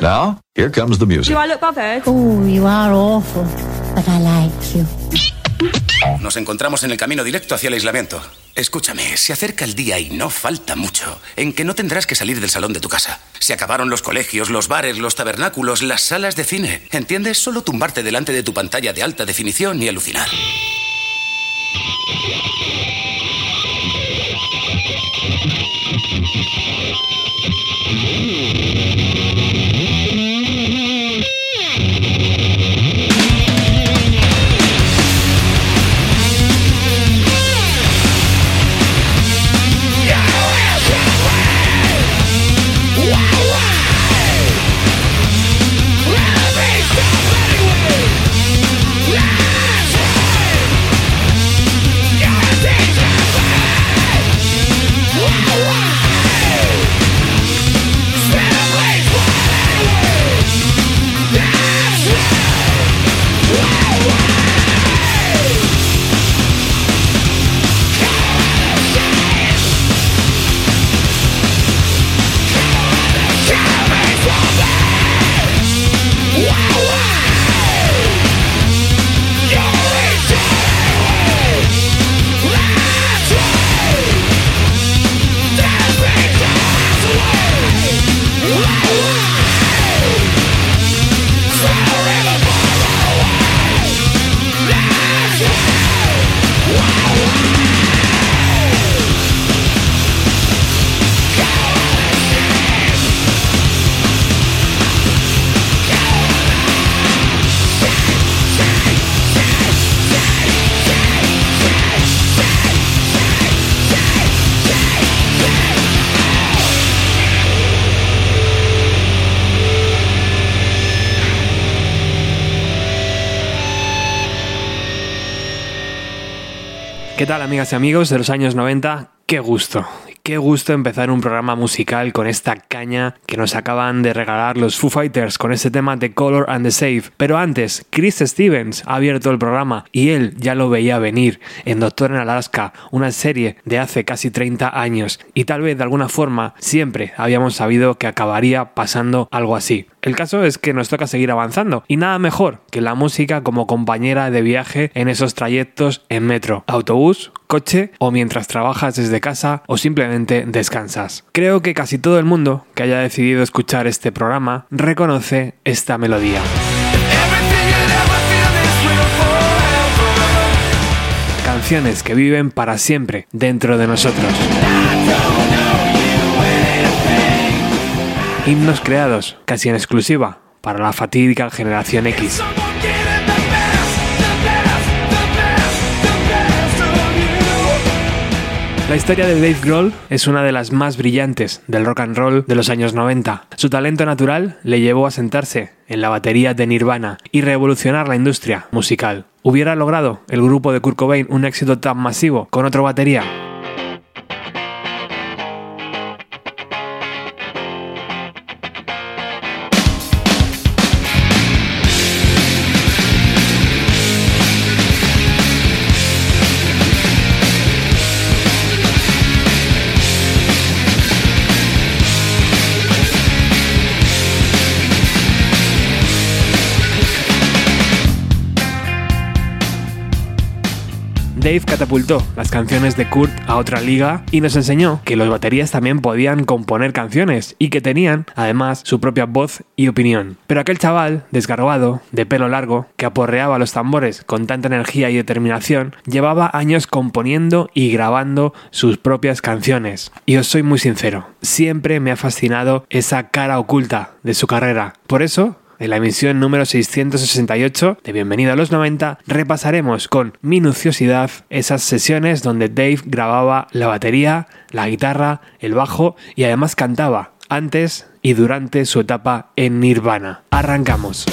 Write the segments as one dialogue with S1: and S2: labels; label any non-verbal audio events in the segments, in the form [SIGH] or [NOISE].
S1: Now, here comes the music.
S2: Do I look bothered?
S3: Oh, you are awful, but I like you.
S4: Nos encontramos en el camino directo hacia el aislamiento. Escúchame, se acerca el día y no falta mucho en que no tendrás que salir del salón de tu casa. Se acabaron los colegios, los bares, los tabernáculos, las salas de cine. ¿Entiendes? Solo tumbarte delante de tu pantalla de alta definición y alucinar. Ooh.
S5: ¿Qué tal amigas y amigos de los años 90? Qué gusto, qué gusto empezar un programa musical con esta caña que nos acaban de regalar los Foo Fighters con este tema de Color and the Save. Pero antes, Chris Stevens ha abierto el programa y él ya lo veía venir en Doctor en Alaska, una serie de hace casi 30 años. Y tal vez de alguna forma siempre habíamos sabido que acabaría pasando algo así. El caso es que nos toca seguir avanzando y nada mejor que la música como compañera de viaje en esos trayectos en metro, autobús, coche o mientras trabajas desde casa o simplemente descansas. Creo que casi todo el mundo que haya decidido escuchar este programa reconoce esta melodía. Canciones que viven para siempre dentro de nosotros. Himnos creados casi en exclusiva para la fatídica generación X. La historia de Dave Grohl es una de las más brillantes del rock and roll de los años 90. Su talento natural le llevó a sentarse en la batería de Nirvana y revolucionar la industria musical. ¿Hubiera logrado el grupo de Kurt Cobain un éxito tan masivo con otro batería? Dave catapultó las canciones de Kurt a otra liga y nos enseñó que los baterías también podían componer canciones y que tenían, además, su propia voz y opinión. Pero aquel chaval, desgarbado, de pelo largo, que aporreaba los tambores con tanta energía y determinación, llevaba años componiendo y grabando sus propias canciones. Y os soy muy sincero, siempre me ha fascinado esa cara oculta de su carrera. Por eso, en la emisión número 668 de Bienvenido a los 90 repasaremos con minuciosidad esas sesiones donde Dave grababa la batería, la guitarra, el bajo y además cantaba antes y durante su etapa en Nirvana. Arrancamos.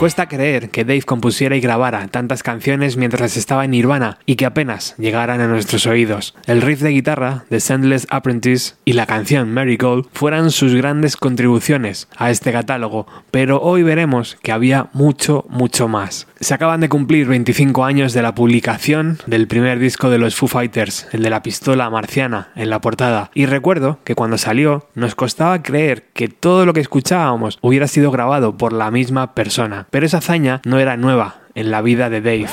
S5: Cuesta creer que Dave compusiera y grabara tantas canciones mientras estaba en Nirvana y que apenas llegaran a nuestros oídos. El riff de guitarra de Sendless Apprentice y la canción Mary Gold fueran sus grandes contribuciones a este catálogo, pero hoy veremos que había mucho, mucho más. Se acaban de cumplir 25 años de la publicación del primer disco de los Foo Fighters, el de la pistola marciana en la portada, y recuerdo que cuando salió nos costaba creer que todo lo que escuchábamos hubiera sido grabado por la misma persona, pero esa hazaña no era nueva en la vida de Dave.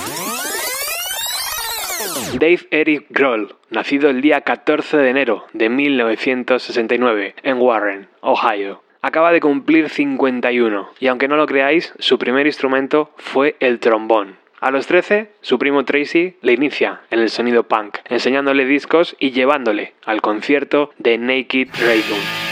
S5: Dave Eric Grohl, nacido el día 14 de enero de 1969 en Warren, Ohio acaba de cumplir 51 y aunque no lo creáis, su primer instrumento fue el trombón. A los 13, su primo Tracy le inicia en el sonido punk, enseñándole discos y llevándole al concierto de Naked Raygun.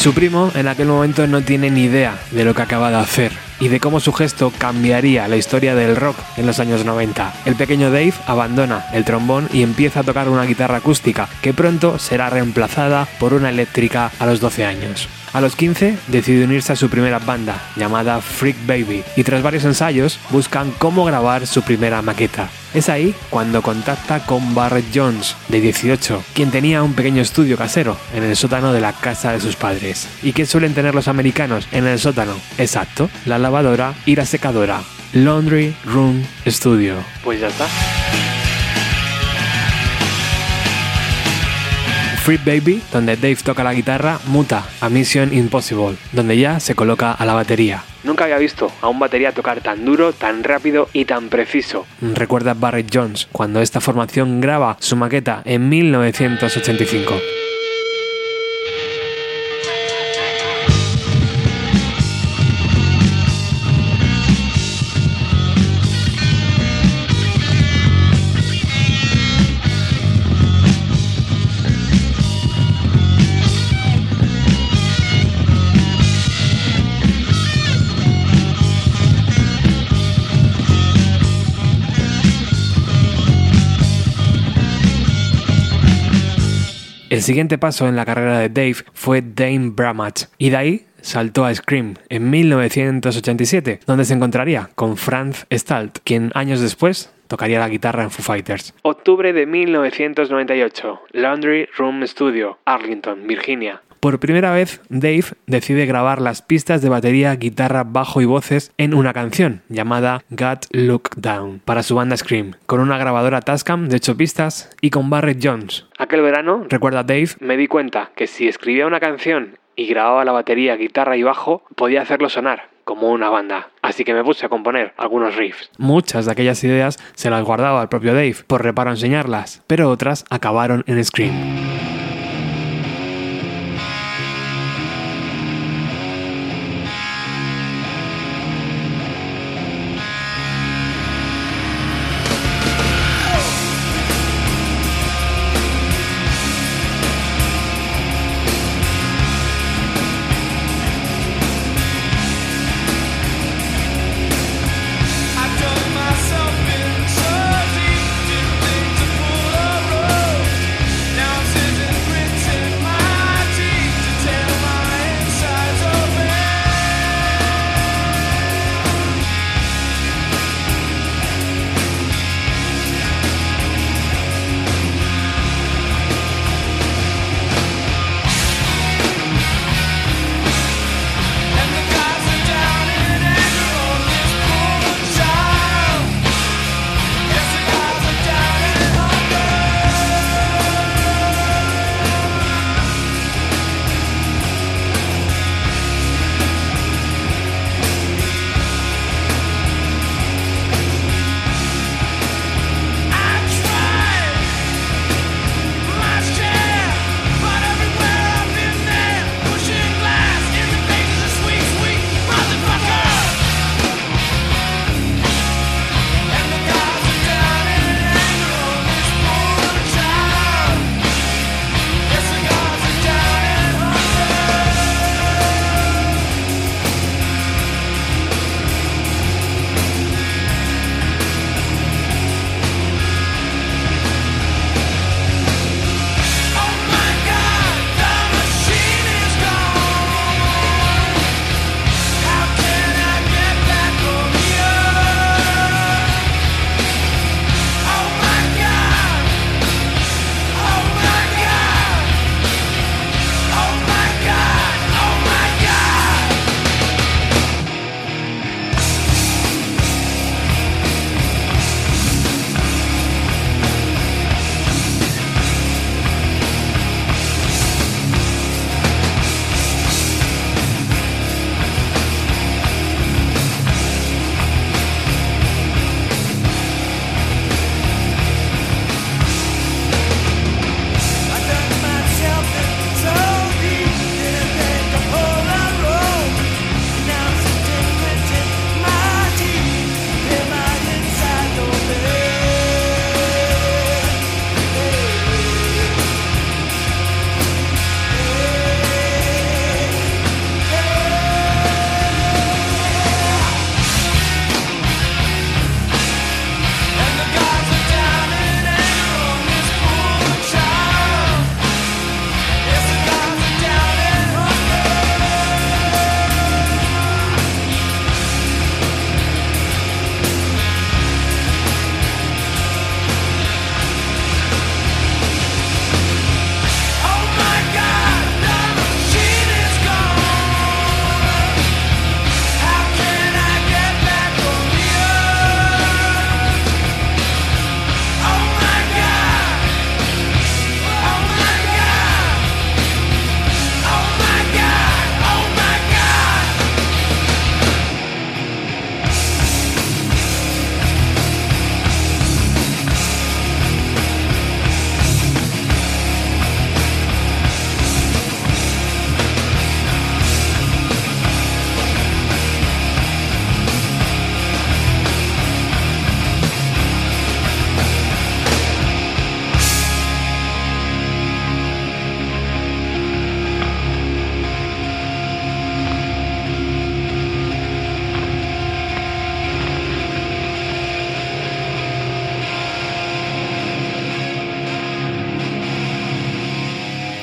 S5: Su primo en aquel momento no tiene ni idea de lo que acaba de hacer y de cómo su gesto cambiaría la historia del rock en los años 90. El pequeño Dave abandona el trombón y empieza a tocar una guitarra acústica que pronto será reemplazada por una eléctrica a los 12 años. A los 15 decide unirse a su primera banda, llamada Freak Baby, y tras varios ensayos buscan cómo grabar su primera maqueta. Es ahí cuando contacta con Barrett Jones, de 18, quien tenía un pequeño estudio casero en el sótano de la casa de sus padres. ¿Y qué suelen tener los americanos en el sótano? Exacto, la lavadora y la secadora. Laundry Room Studio. Pues ya está. Free Baby, donde Dave toca la guitarra, muta a Mission Impossible, donde ya se coloca a la batería. Nunca había visto a un batería tocar tan duro, tan rápido y tan preciso. Recuerda Barrett Jones cuando esta formación graba su maqueta en 1985. El siguiente paso en la carrera de Dave fue Dame Bramach, y de ahí saltó a Scream en 1987, donde se encontraría con Franz Stalt, quien años después tocaría la guitarra en Foo Fighters. Octubre de 1998, Laundry Room Studio, Arlington, Virginia. Por primera vez, Dave decide grabar las pistas de batería, guitarra, bajo y voces en una canción llamada Got Look Down para su banda Scream, con una grabadora Tascam de 8 pistas y con Barrett Jones. Aquel verano, recuerda Dave, me di cuenta que si escribía una canción y grababa la batería, guitarra y bajo, podía hacerlo sonar como una banda. Así que me puse a componer algunos riffs. Muchas de aquellas ideas se las guardaba el propio Dave por reparo enseñarlas, pero otras acabaron en Scream.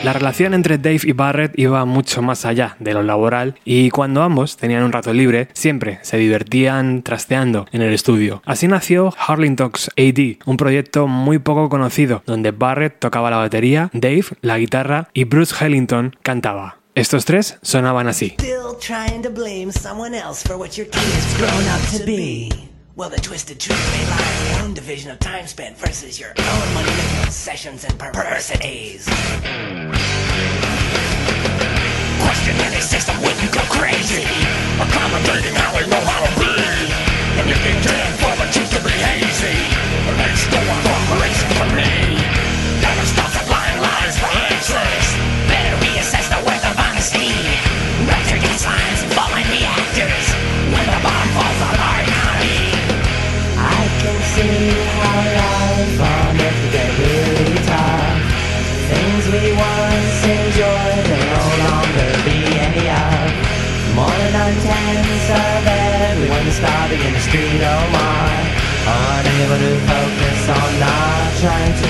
S5: La relación entre Dave y Barrett iba mucho más allá de lo laboral y cuando ambos tenían un rato libre, siempre se divertían trasteando en el estudio. Así nació Harling Talks AD, un proyecto muy poco conocido, donde Barrett tocaba la batería, Dave la guitarra y Bruce Hellington cantaba. Estos tres sonaban así. Well, the twisted truth may lie in your own division of time spent versus your own money making sessions and perversities. Question any system when you go crazy. Accommodating how we know how to be. And you can tend for the truth to be hazy. Let's go on cooperation for me. Oh my. Unable to focus on not trying to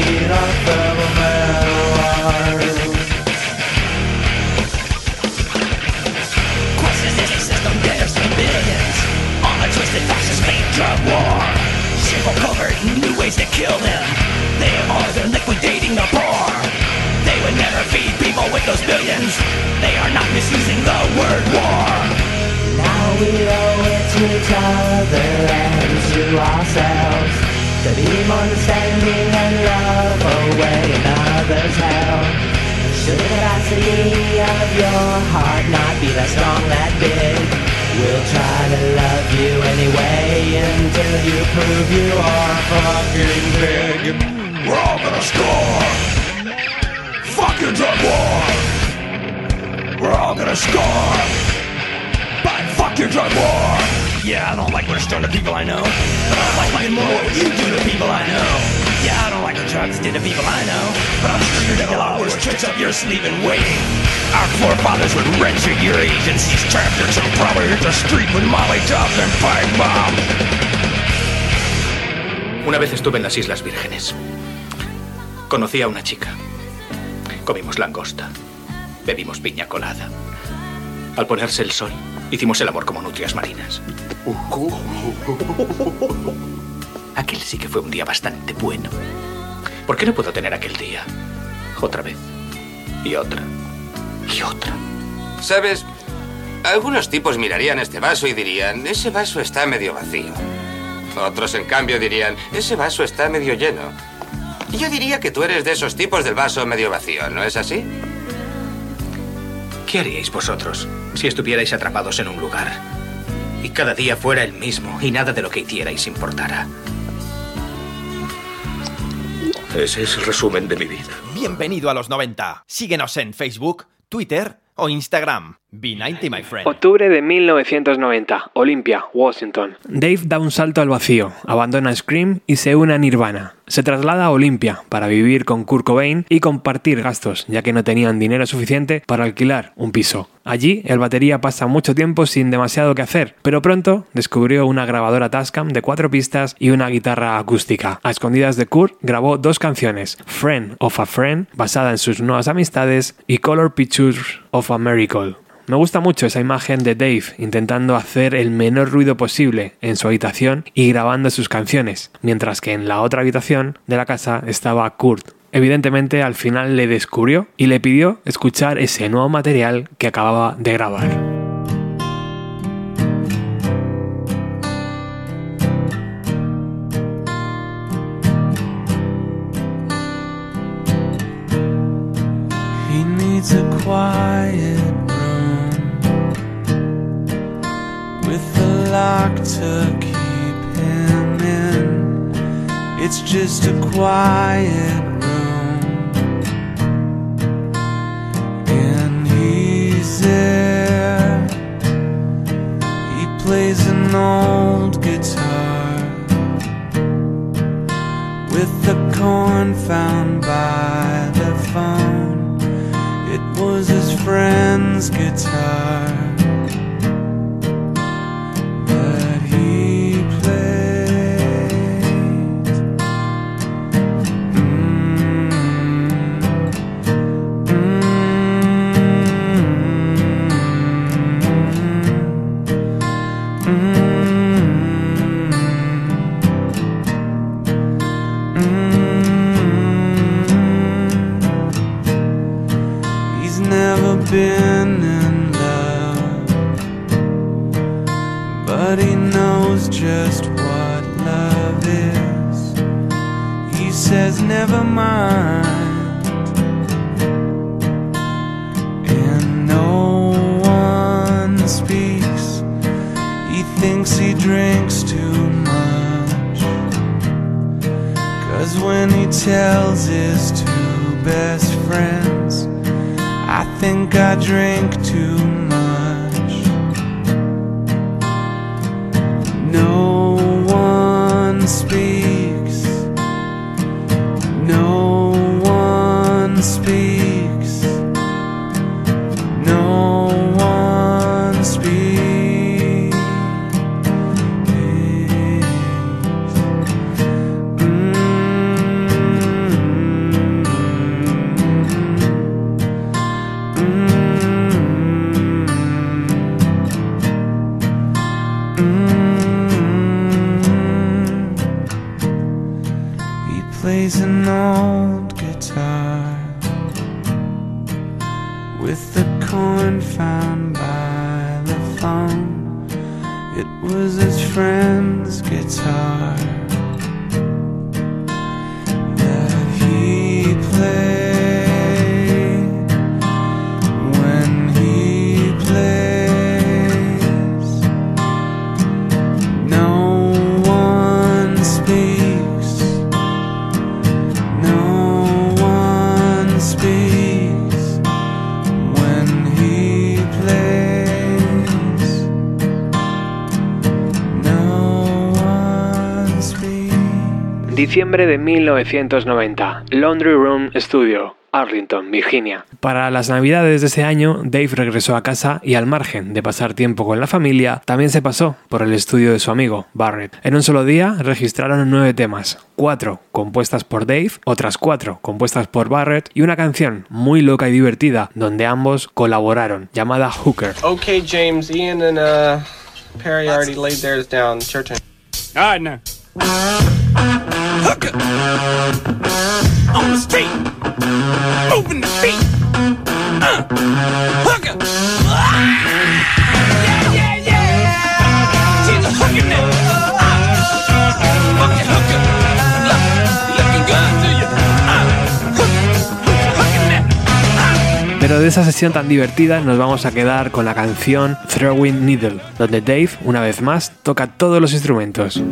S5: eat up the world. Questions in the system, there's billions on a twisted fascist fake drug war for cover new ways to kill them. They are they're liquidating the poor. They would never feed people with those billions. They are not misusing the word war. We owe it to each other and to ourselves to be more understanding and love away another's hell. Should the capacity of your heart not be that strong, that big? We'll try to love you anyway until you prove you are fucking big. We're all gonna score. Fucking drug war. We're all gonna score. Your drug war. Yeah, I don't like what it's done to people I know. But I like fucking more what you do to people I know. Yeah, I don't like what drugs did to people I know. But I'm sure you're a lot worse tricks up your sleeve and waiting. Our forefathers would wrench at your agencies, traffickers, and probably hit the street with molly jobs and pipe bomb.
S2: Una vez estuve en las Islas Vírgenes. Conocí a una chica. Comimos langosta. Bebimos piña colada. Al ponerse el sol, hicimos el amor como nutrias marinas. Aquel sí que fue un día bastante bueno. ¿Por qué no puedo tener aquel día? Otra vez. Y otra. Y otra.
S6: ¿Sabes? Algunos tipos mirarían este vaso y dirían, ese vaso está medio vacío. Otros, en cambio, dirían, ese vaso está medio lleno. Yo diría que tú eres de esos tipos del vaso medio vacío, ¿no es así?
S2: ¿Qué haríais vosotros si estuvierais atrapados en un lugar y cada día fuera el mismo y nada de lo que hicierais importara?
S7: Ese es el resumen de mi vida.
S8: Bienvenido a los 90. Síguenos en Facebook, Twitter o Instagram. B90, my friend.
S5: Octubre de 1990, Olympia, Washington. Dave da un salto al vacío, abandona Scream y se une a Nirvana. Se traslada a Olympia para vivir con Kurt Cobain y compartir gastos, ya que no tenían dinero suficiente para alquilar un piso. Allí, el batería pasa mucho tiempo sin demasiado que hacer, pero pronto descubrió una grabadora Tascam de cuatro pistas y una guitarra acústica. A escondidas de Kurt, grabó dos canciones, Friend of a Friend, basada en sus nuevas amistades, y Color Pictures of a Miracle. Me gusta mucho esa imagen de Dave intentando hacer el menor ruido posible en su habitación y grabando sus canciones, mientras que en la otra habitación de la casa estaba Kurt. Evidentemente al final le descubrió y le pidió escuchar ese nuevo material que acababa de grabar. Lock to keep him in. It's just a quiet room, and he's there. He plays an old guitar with the corn found by the phone. It was his friend's guitar.
S9: Says, Never mind. And no one speaks. He thinks he drinks too much. Cause when he tells his two best friends, I think I drink too much. No one speaks.
S5: Diciembre de 1990, Laundry Room Studio, Arlington, Virginia. Para las navidades de ese año, Dave regresó a casa y al margen de pasar tiempo con la familia, también se pasó por el estudio de su amigo, Barrett. En un solo día registraron nueve temas, cuatro compuestas por Dave, otras cuatro compuestas por Barrett y una canción muy loca y divertida donde ambos colaboraron, llamada Hooker.
S10: Okay, James, Ian and uh, Perry already laid theirs down. It's your turn.
S11: All right, now.
S5: Pero de esa sesión tan divertida nos vamos a quedar con la canción Throwing Needle, donde Dave, una vez más, toca todos los instrumentos.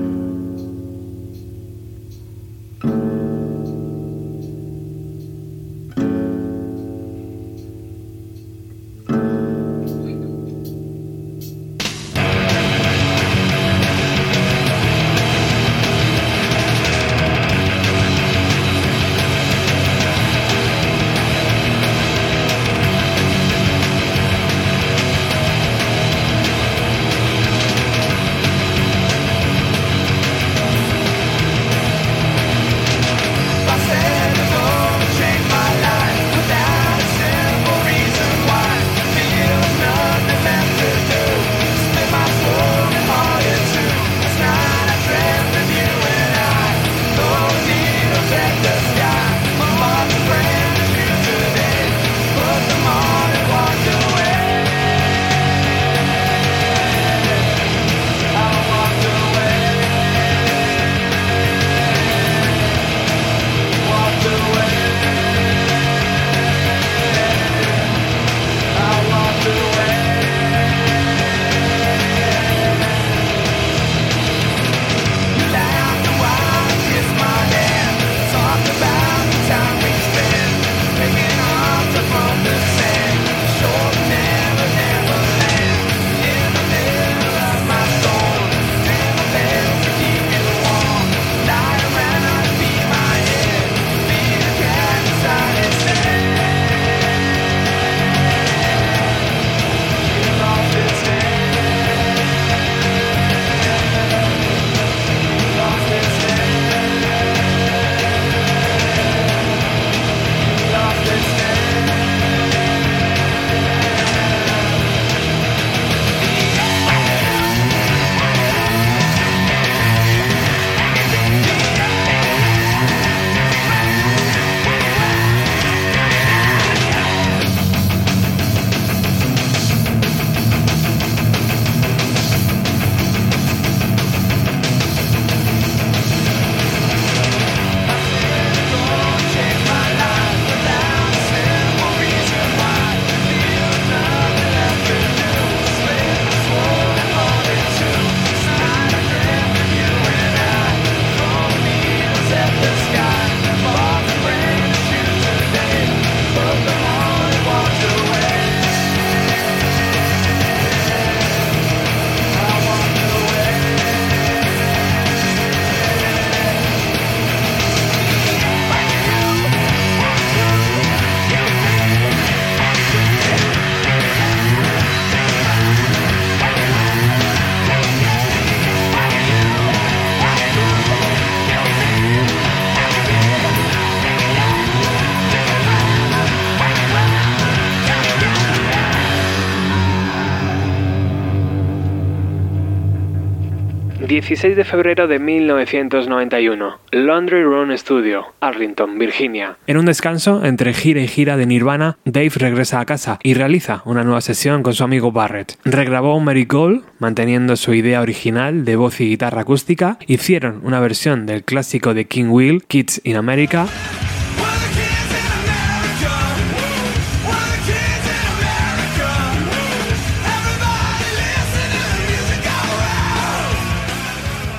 S5: 16 de febrero de 1991, Laundry Room Studio, Arlington, Virginia. En un descanso entre gira y gira de Nirvana, Dave regresa a casa y realiza una nueva sesión con su amigo Barrett. Regrabó Mary Gold, manteniendo su idea original de voz y guitarra acústica, hicieron una versión del clásico de King Will, Kids in America,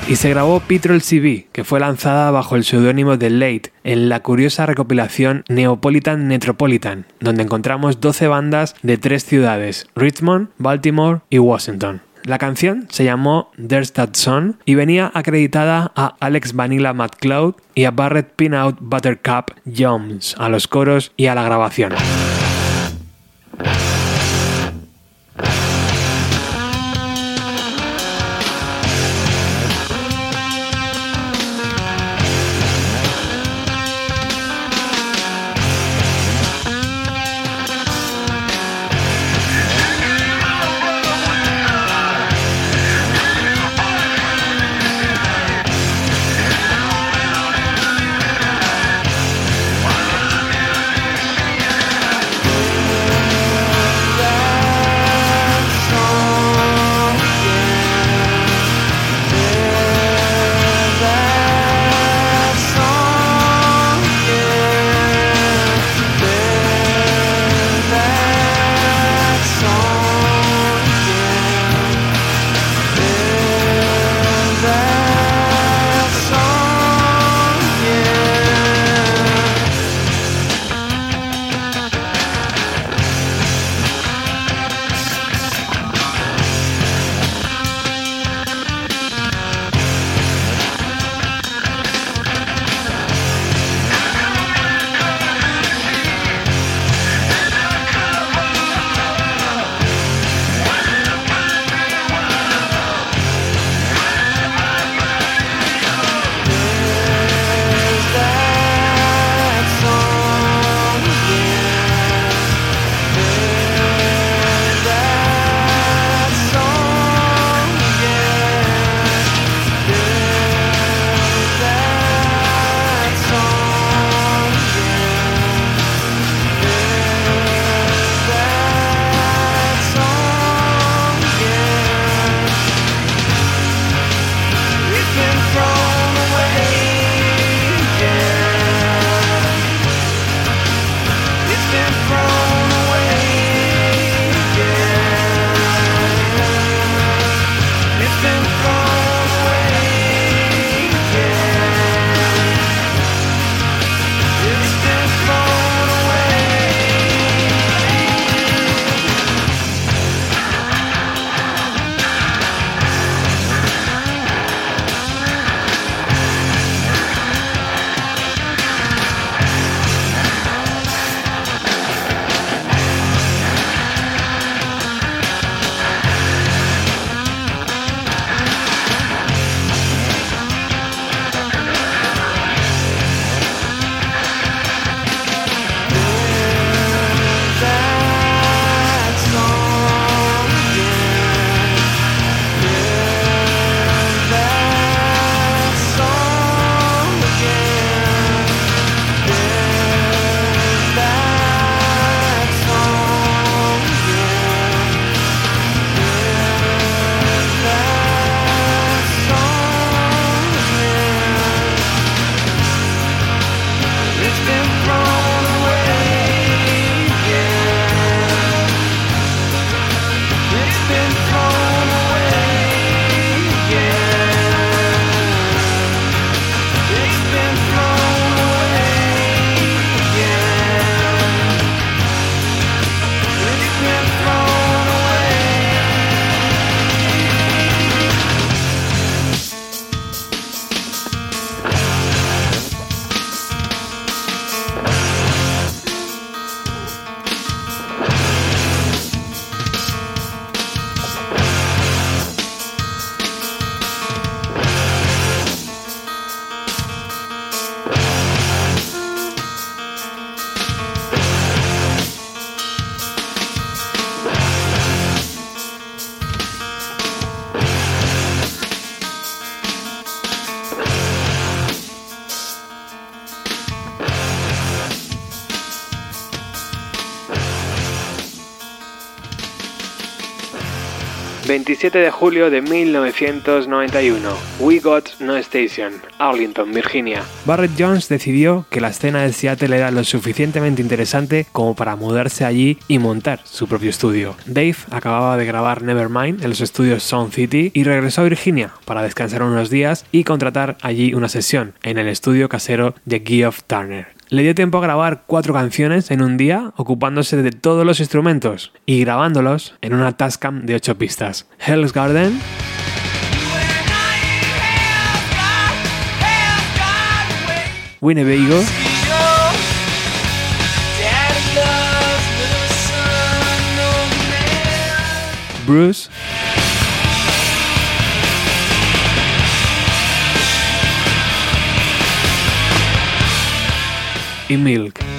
S5: y se grabó Petrol CV, que fue lanzada bajo el seudónimo de Late en la curiosa recopilación Neopolitan Metropolitan, donde encontramos 12 bandas de tres ciudades, Richmond, Baltimore y Washington. La canción se llamó There's That Son y venía acreditada a Alex Vanilla McCloud y a Barrett Pinout Buttercup Jones a los coros y a la grabación.
S9: 27 de julio de 1991. We Got No Station, Arlington, Virginia. Barrett Jones decidió que la escena de Seattle era lo suficientemente interesante como para mudarse allí y montar su propio estudio. Dave acababa de grabar Nevermind en los estudios Sound City y regresó a Virginia para descansar unos días y contratar allí una sesión en el estudio casero de Geoff Turner. Le dio tiempo a grabar cuatro canciones en un día, ocupándose de todos los instrumentos y grabándolos en una Tascam de 8 pistas. Hell's Garden, Winnebago, Bruce, y Milk.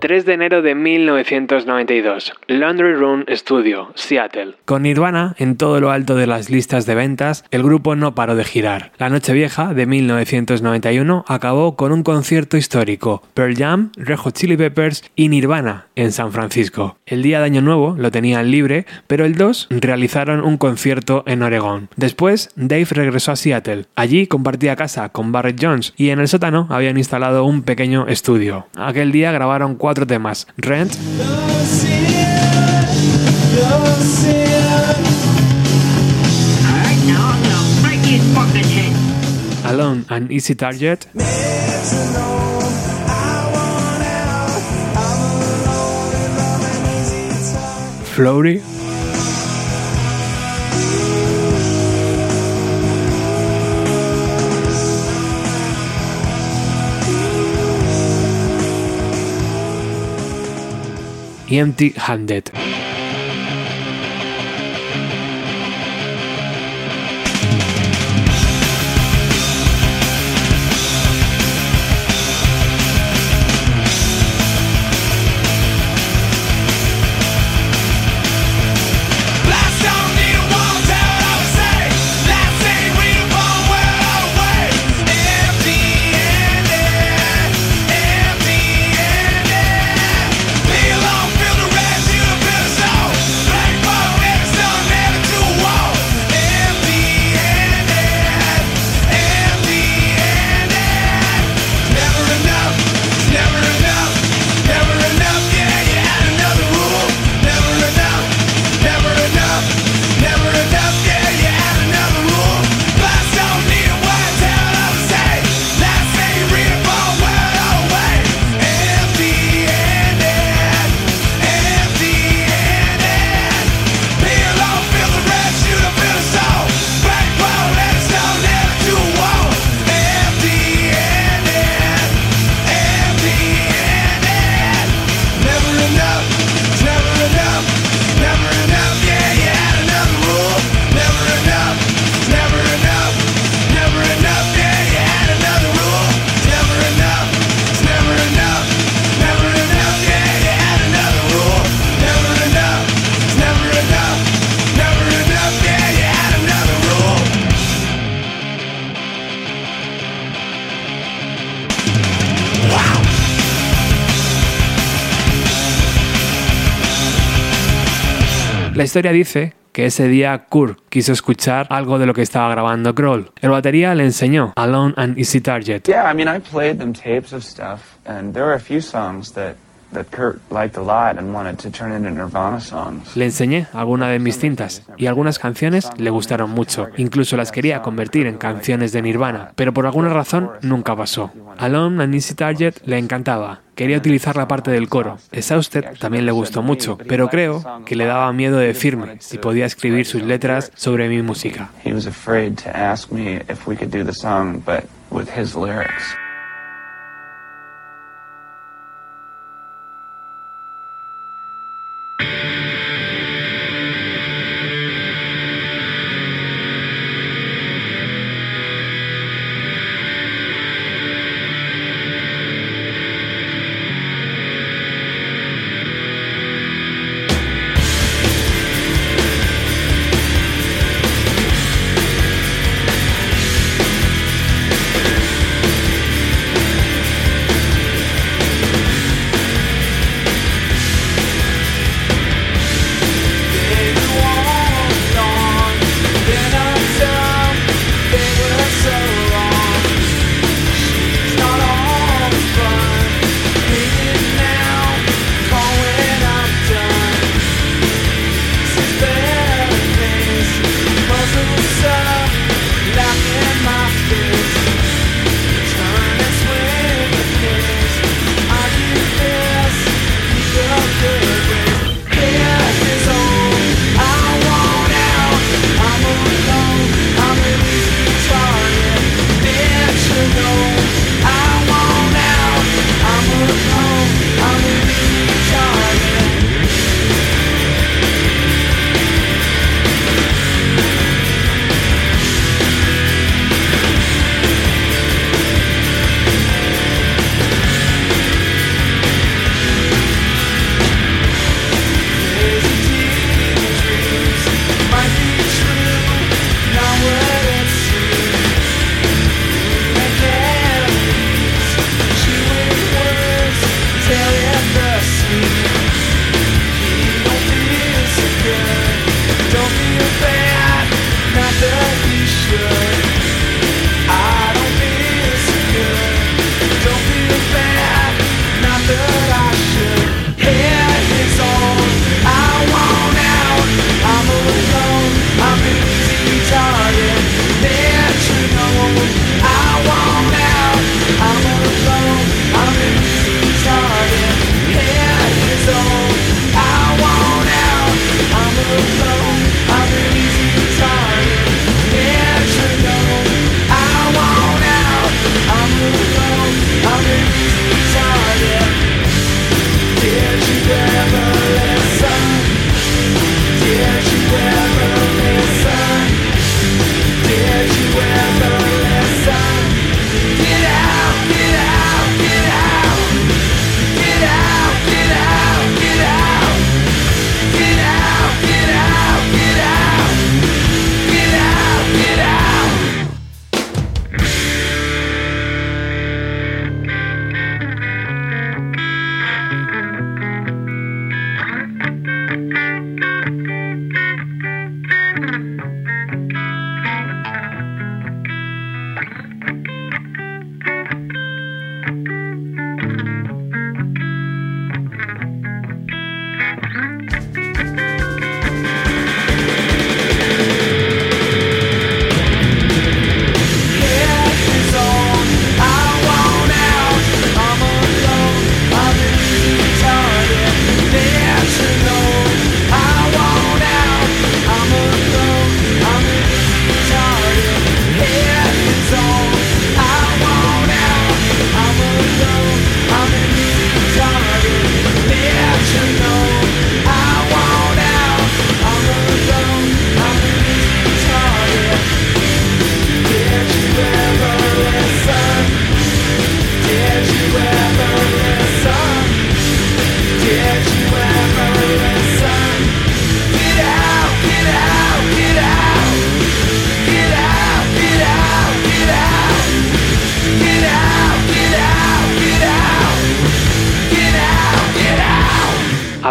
S9: 3 de enero de 1992, Laundry Room Studio, Seattle. Con Nirvana en todo lo alto de las listas de ventas, el grupo no paró de girar. La noche vieja de 1991 acabó con un concierto histórico, Pearl Jam, Red Hot Chili Peppers y Nirvana en San Francisco. El día de Año Nuevo lo tenían libre, pero el 2 realizaron un concierto en Oregón. Después, Dave regresó a Seattle. Allí compartía casa con Barrett Jones y en el sótano habían instalado un pequeño estudio. Aquel día grabaron cuatro temas: Rent, Alone and Easy Target, Flory, y Empty Handed.
S5: La historia dice que ese día Kurt quiso escuchar algo de lo que estaba grabando Kroll. El batería le enseñó Alone and Easy Target.
S12: Yeah, I mean, I played them tapes of stuff, and there were a few songs that that Kurt liked a lot and wanted to turn into Nirvana songs.
S5: Le enseñé alguna de mis cintas y algunas canciones le gustaron mucho. Incluso las quería convertir en canciones de Nirvana, pero por alguna razón nunca pasó. Alone and Easy Target le encantaba. Quería utilizar la parte del coro. Exhausted también le gustó mucho, pero creo que le daba miedo decirme si podía escribir sus letras sobre mi música.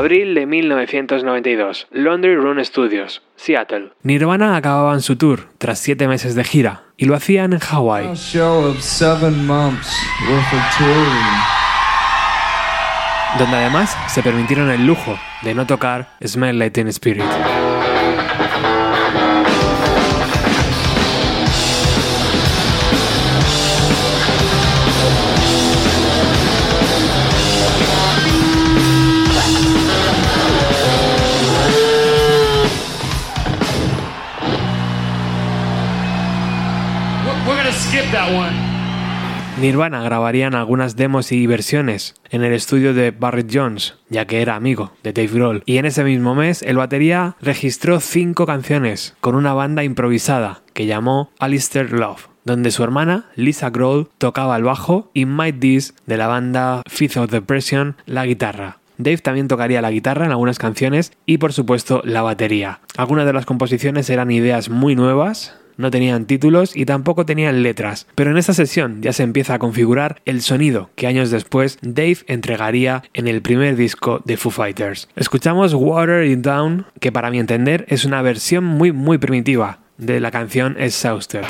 S5: Abril de 1992, Laundry Room Studios, Seattle. Nirvana acababan su tour tras siete meses de gira y lo hacían en Hawái. donde además se permitieron el lujo de no tocar Smell Like Teen Spirit. Nirvana grabarían algunas demos y versiones en el estudio de Barrett Jones, ya que era amigo de Dave Grohl, y en ese mismo mes el batería registró cinco canciones con una banda improvisada que llamó Alistair Love, donde su hermana Lisa Grohl tocaba el bajo y Mike Dees de la banda Fifth of Depression la guitarra. Dave también tocaría la guitarra en algunas canciones y por supuesto la batería. Algunas de las composiciones eran ideas muy nuevas, no tenían títulos y tampoco tenían letras, pero en esta sesión ya se empieza a configurar el sonido que años después Dave entregaría en el primer disco de Foo Fighters. Escuchamos Water It Down, que para mi entender es una versión muy muy primitiva de la canción Exhausted.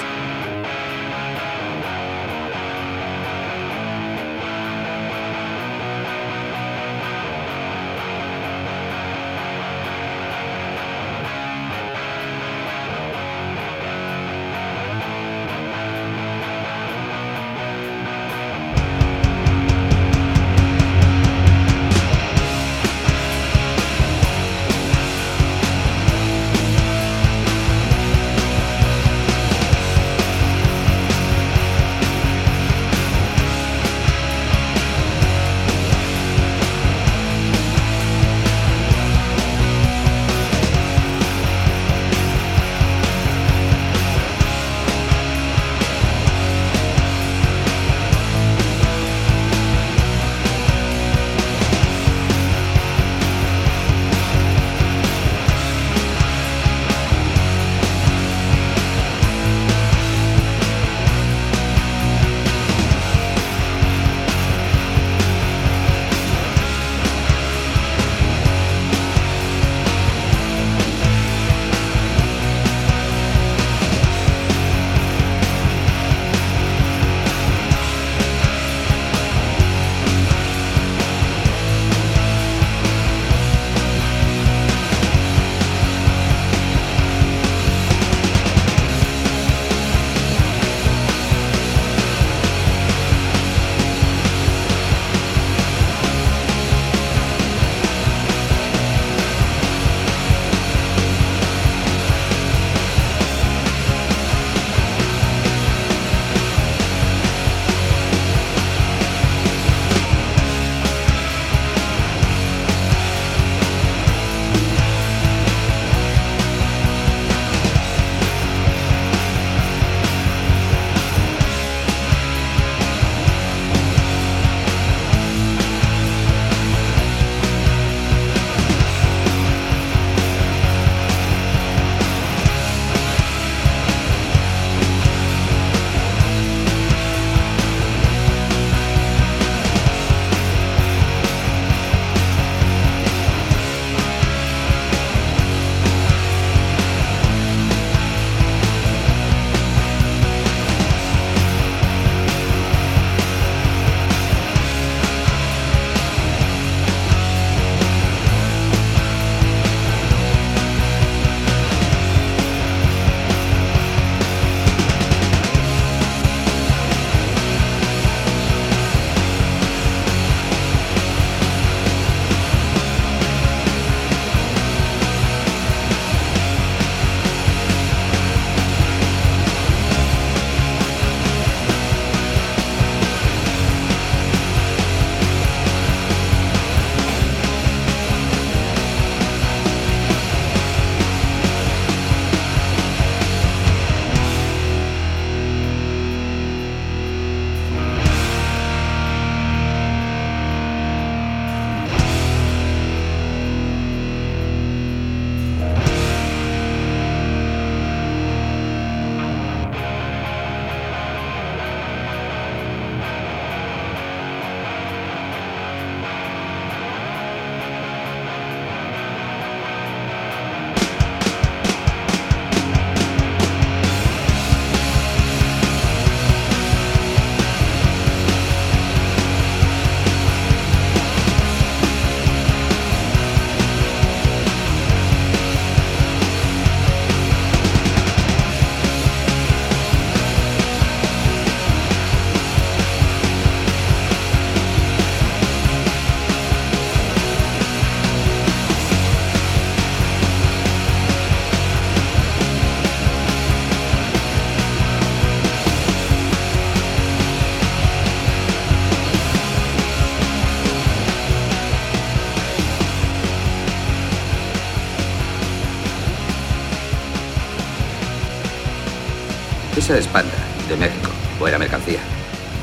S13: Esa es Panda, de México. Buena mercancía.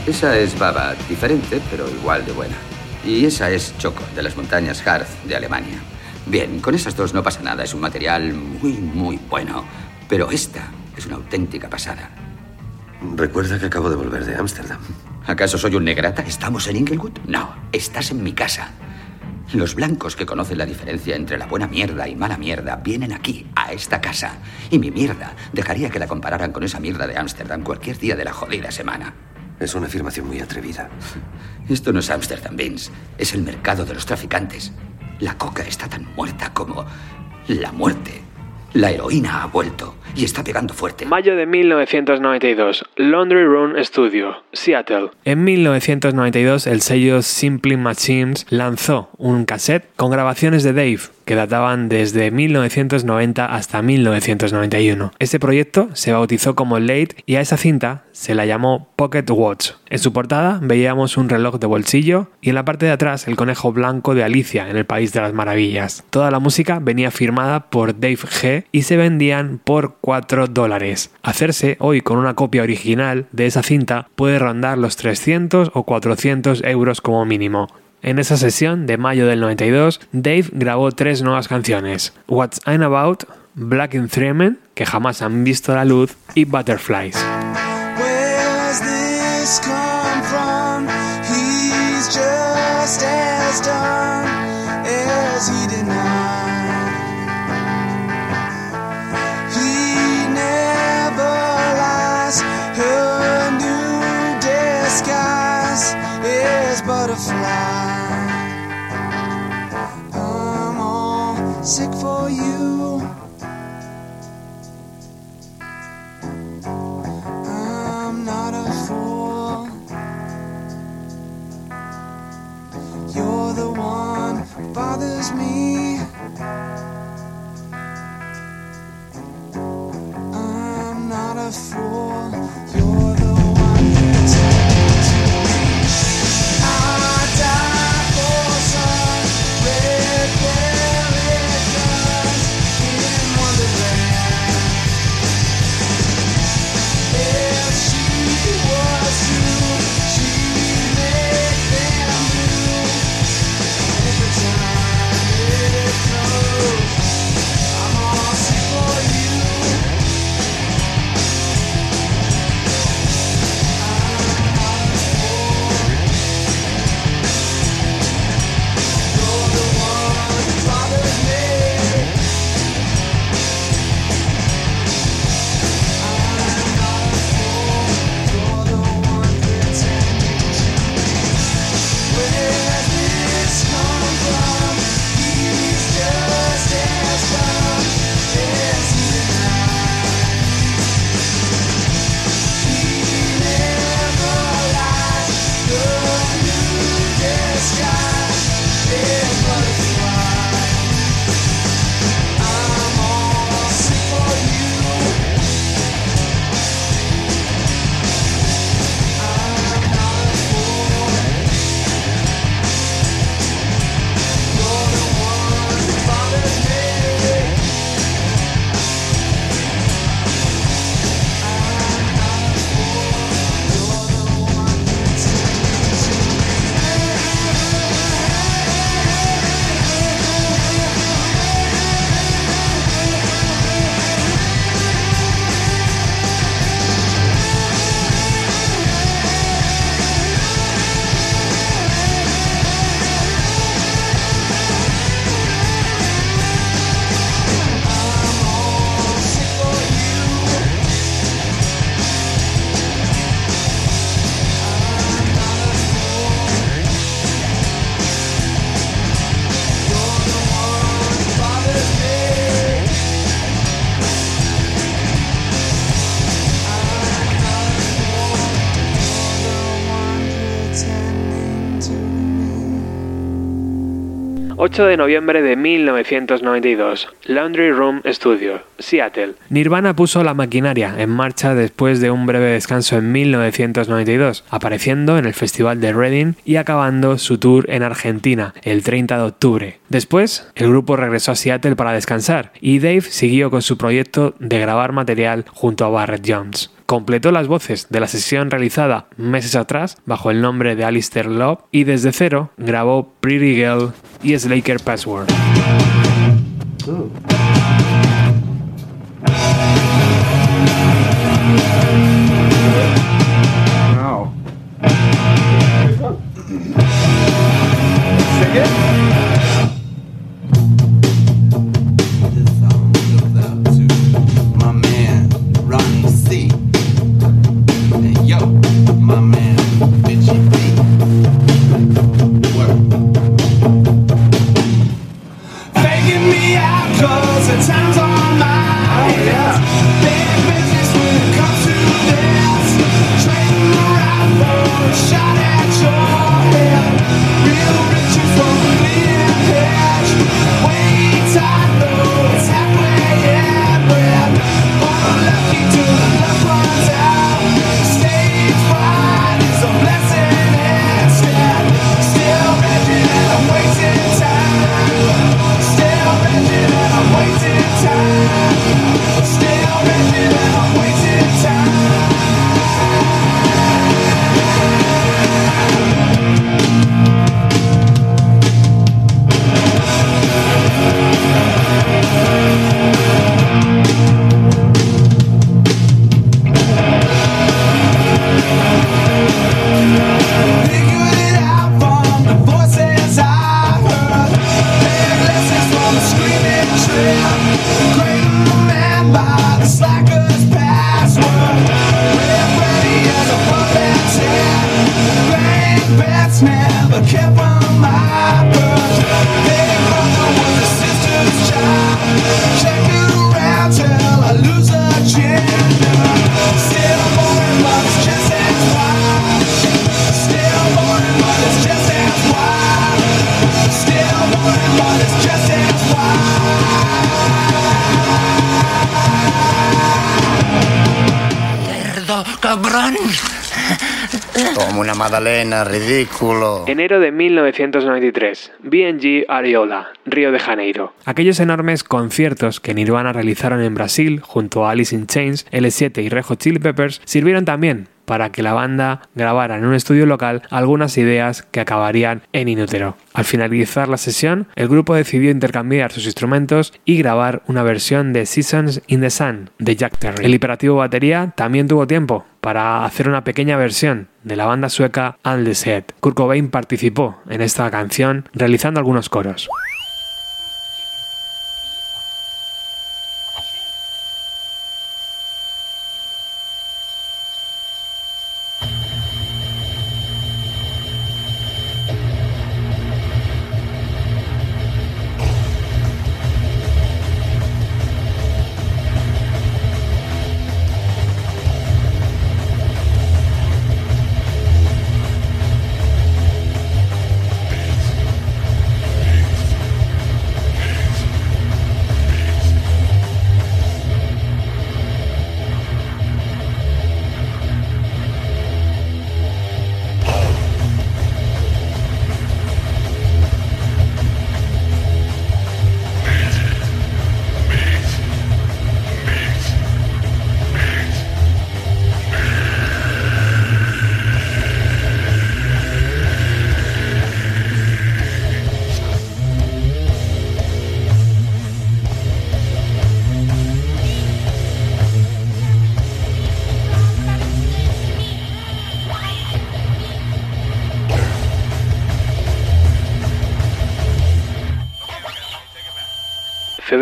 S13: Esa es Baba, diferente, pero igual de buena. Y esa es Choco, de las montañas Harz, de Alemania. Bien, con esas dos no pasa nada. Es un material muy, muy bueno. Pero esta es una auténtica pasada.
S14: Recuerda que acabo de volver de Ámsterdam.
S13: ¿Acaso soy un negrata? ¿Estamos en Inglewood? No, estás en mi casa. Los blancos que conocen la diferencia entre la buena mierda y mala mierda vienen aquí, esta casa. Y mi mierda dejaría que la compararan con esa mierda de Ámsterdam cualquier día de la jodida semana.
S14: Es una afirmación muy atrevida. [LAUGHS]
S13: Esto no es Ámsterdam, Vince. Es el mercado de los traficantes. La coca está tan muerta como la muerte. La heroína ha vuelto y está pegando fuerte.
S5: Mayo de 1992, Laundry Room Studio, Seattle. En 1992, el sello Simply Machines lanzó un cassette con grabaciones de Dave que databan desde 1990 hasta 1991. Este proyecto se bautizó como Late y a esa cinta se la llamó Pocket Watch. En su portada veíamos un reloj de bolsillo y en la parte de atrás el conejo blanco de Alicia en el País de las Maravillas. Toda la música venía firmada por Dave G y se vendían por 4 dólares. Hacerse hoy con una copia original de esa cinta puede rondar los 300 o 400 euros como mínimo. En esa sesión de mayo del 92, Dave grabó tres nuevas canciones: What's I'm About, Black in Threemen, que jamás han visto la luz, y Butterflies.
S9: Bothers me. I'm not a fool.
S5: 8 de noviembre de 1992, Laundry Room Studio, Seattle. Nirvana puso la maquinaria en marcha después de un breve descanso en 1992, apareciendo en el Festival de Reading y acabando su tour en Argentina el 30 de octubre. Después, el grupo regresó a Seattle para descansar y Dave siguió con su proyecto de grabar material junto a Barrett Jones. Completó las voces de la sesión realizada meses atrás bajo el nombre de Alistair Love y desde cero grabó Pretty Girl y Slaker Password.
S15: Ridículo.
S5: Enero de 1993, BNG Ariola, Río de Janeiro. Aquellos enormes conciertos que Nirvana realizaron en Brasil junto a Alice in Chains, L7 y Red Hot Chili Peppers sirvieron también para que la banda grabara en un estudio local algunas ideas que acabarían en inútero. Al finalizar la sesión, el grupo decidió intercambiar sus instrumentos y grabar una versión de Seasons in the Sun de Jack Terry. El hiperactivo batería también tuvo tiempo para hacer una pequeña versión de la banda sueca All the. Kurt Cobain participó en esta canción realizando algunos coros.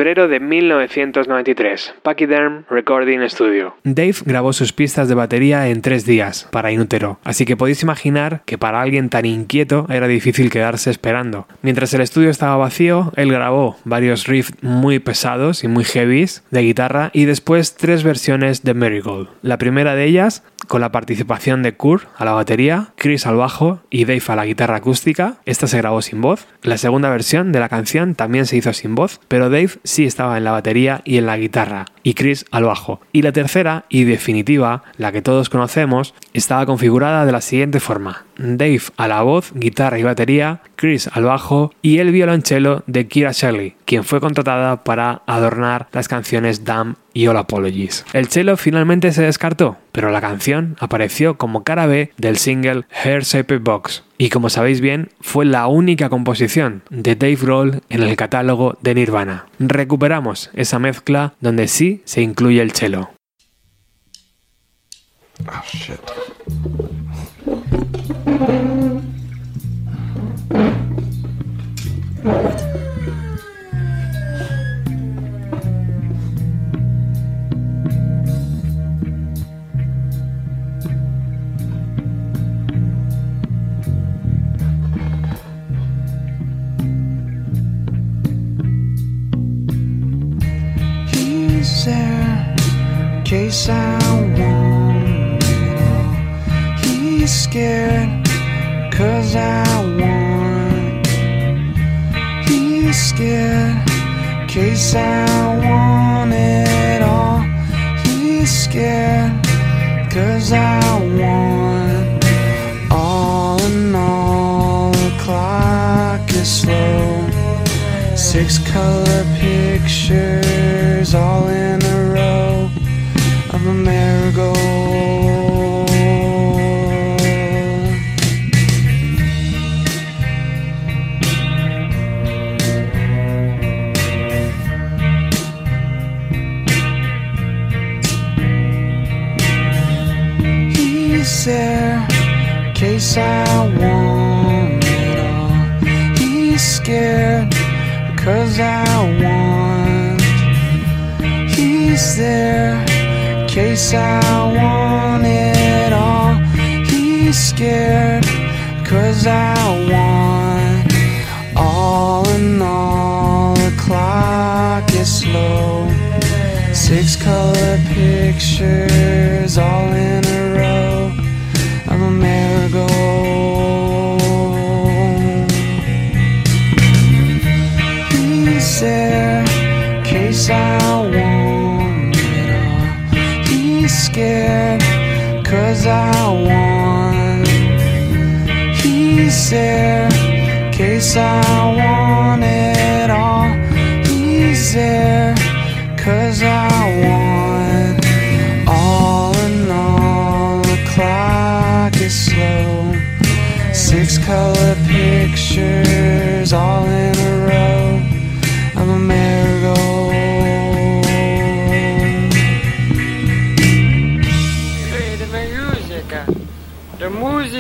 S5: Febrero de 1993, Pachyderm Recording Studio. Dave grabó sus pistas de batería en tres días para Inútero, así que podéis imaginar que para alguien tan inquieto era difícil quedarse esperando. Mientras el estudio estaba vacío, él grabó varios riffs muy pesados y muy heavies de guitarra y después tres versiones de Marigold. La primera de ellas con la participación de Kurt a la batería, Chris al bajo y Dave a la guitarra acústica. Esta se grabó sin voz. La segunda versión de la canción también se hizo sin voz, pero Dave sí estaba en la batería y en la guitarra, y Chris al bajo. Y la tercera y definitiva, la que todos conocemos, estaba configurada de la siguiente forma. Dave a la voz, guitarra y batería, Chris al bajo y el violonchelo de Kira Shelley, quien fue contratada para adornar las canciones Damn y All Apologies. El cello finalmente se descartó, pero la canción apareció como cara B del single Hair Shape Box. Y como sabéis bien, fue la única composición de Dave Grohl en el catálogo de Nirvana. Recuperamos esa mezcla donde sí se incluye el cello.
S9: Oh, shit. Case I want it all. He's scared cause I want. He's scared case I want it all. He's scared cause I want. All in all, the clock is slow. Six color pictures all in a there in case I want it all. He's scared cause I want. He's there I want it all. He's scared cause I want. All in all, the clock is slow. Six color pictures all in scared cause I want. He's there in case I want it all. He's there cause I want. All in all, the clock is slow. Six color pictures all in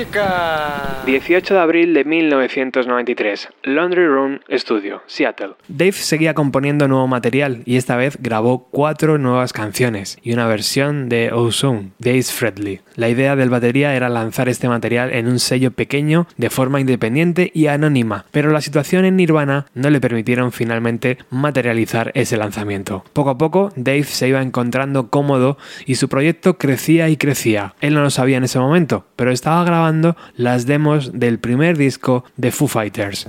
S10: música.
S5: 18 de abril de 1993, Laundry Room Studio, Seattle. Dave seguía componiendo nuevo material y esta vez grabó cuatro nuevas canciones y una versión de Ozone de Ace Frehley. La idea del batería era lanzar este material en un sello pequeño de forma independiente y anónima, pero la situación en Nirvana no le permitieron finalmente materializar ese lanzamiento. Poco a poco, Dave se iba encontrando cómodo y su proyecto crecía y crecía. Él no lo sabía en ese momento, pero estaba grabando las demos del primer disco de Foo Fighters.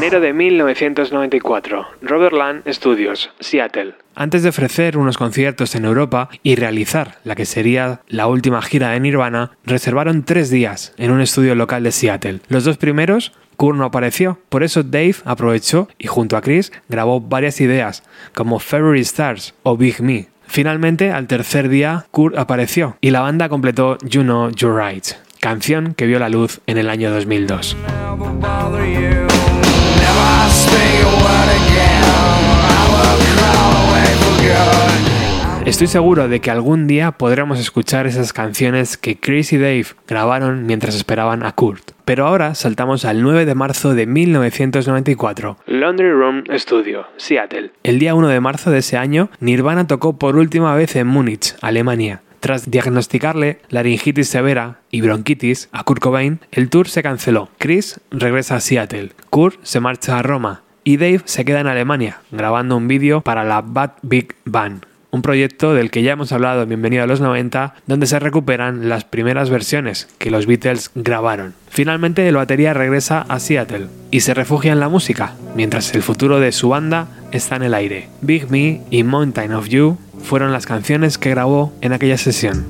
S5: Enero de 1994. Robert Land Studios, Seattle. Antes de ofrecer unos conciertos en Europa y realizar la que sería la última gira de Nirvana, reservaron tres días en un estudio local de Seattle. Los dos primeros Kurt no apareció, por eso Dave aprovechó y junto a Chris grabó varias ideas, como February Stars o Big Me. Finalmente, al tercer día, Kurt apareció y la banda completó You Know You're Right, canción que vio la luz en el año 2002. Estoy seguro de que algún día podremos escuchar esas canciones que Chris y Dave grabaron mientras esperaban a Kurt. Pero ahora saltamos al 9 de marzo de 1994, Laundry Room Studio, Seattle. El día 1 de marzo de ese año, Nirvana tocó por última vez en Múnich, Alemania. Tras diagnosticarle laringitis severa y bronquitis a Kurt Cobain, el tour se canceló. Chris regresa a Seattle, Kurt se marcha a Roma y Dave se queda en Alemania, grabando un vídeo para la Bad Big Band, un proyecto del que ya hemos hablado en Bienvenido a los 90, donde se recuperan las primeras versiones que los Beatles grabaron. Finalmente el batería regresa a Seattle y se refugia en la música, mientras el futuro de su banda está en el aire. Big Me y Mountain of You fueron las canciones que grabó en aquella sesión.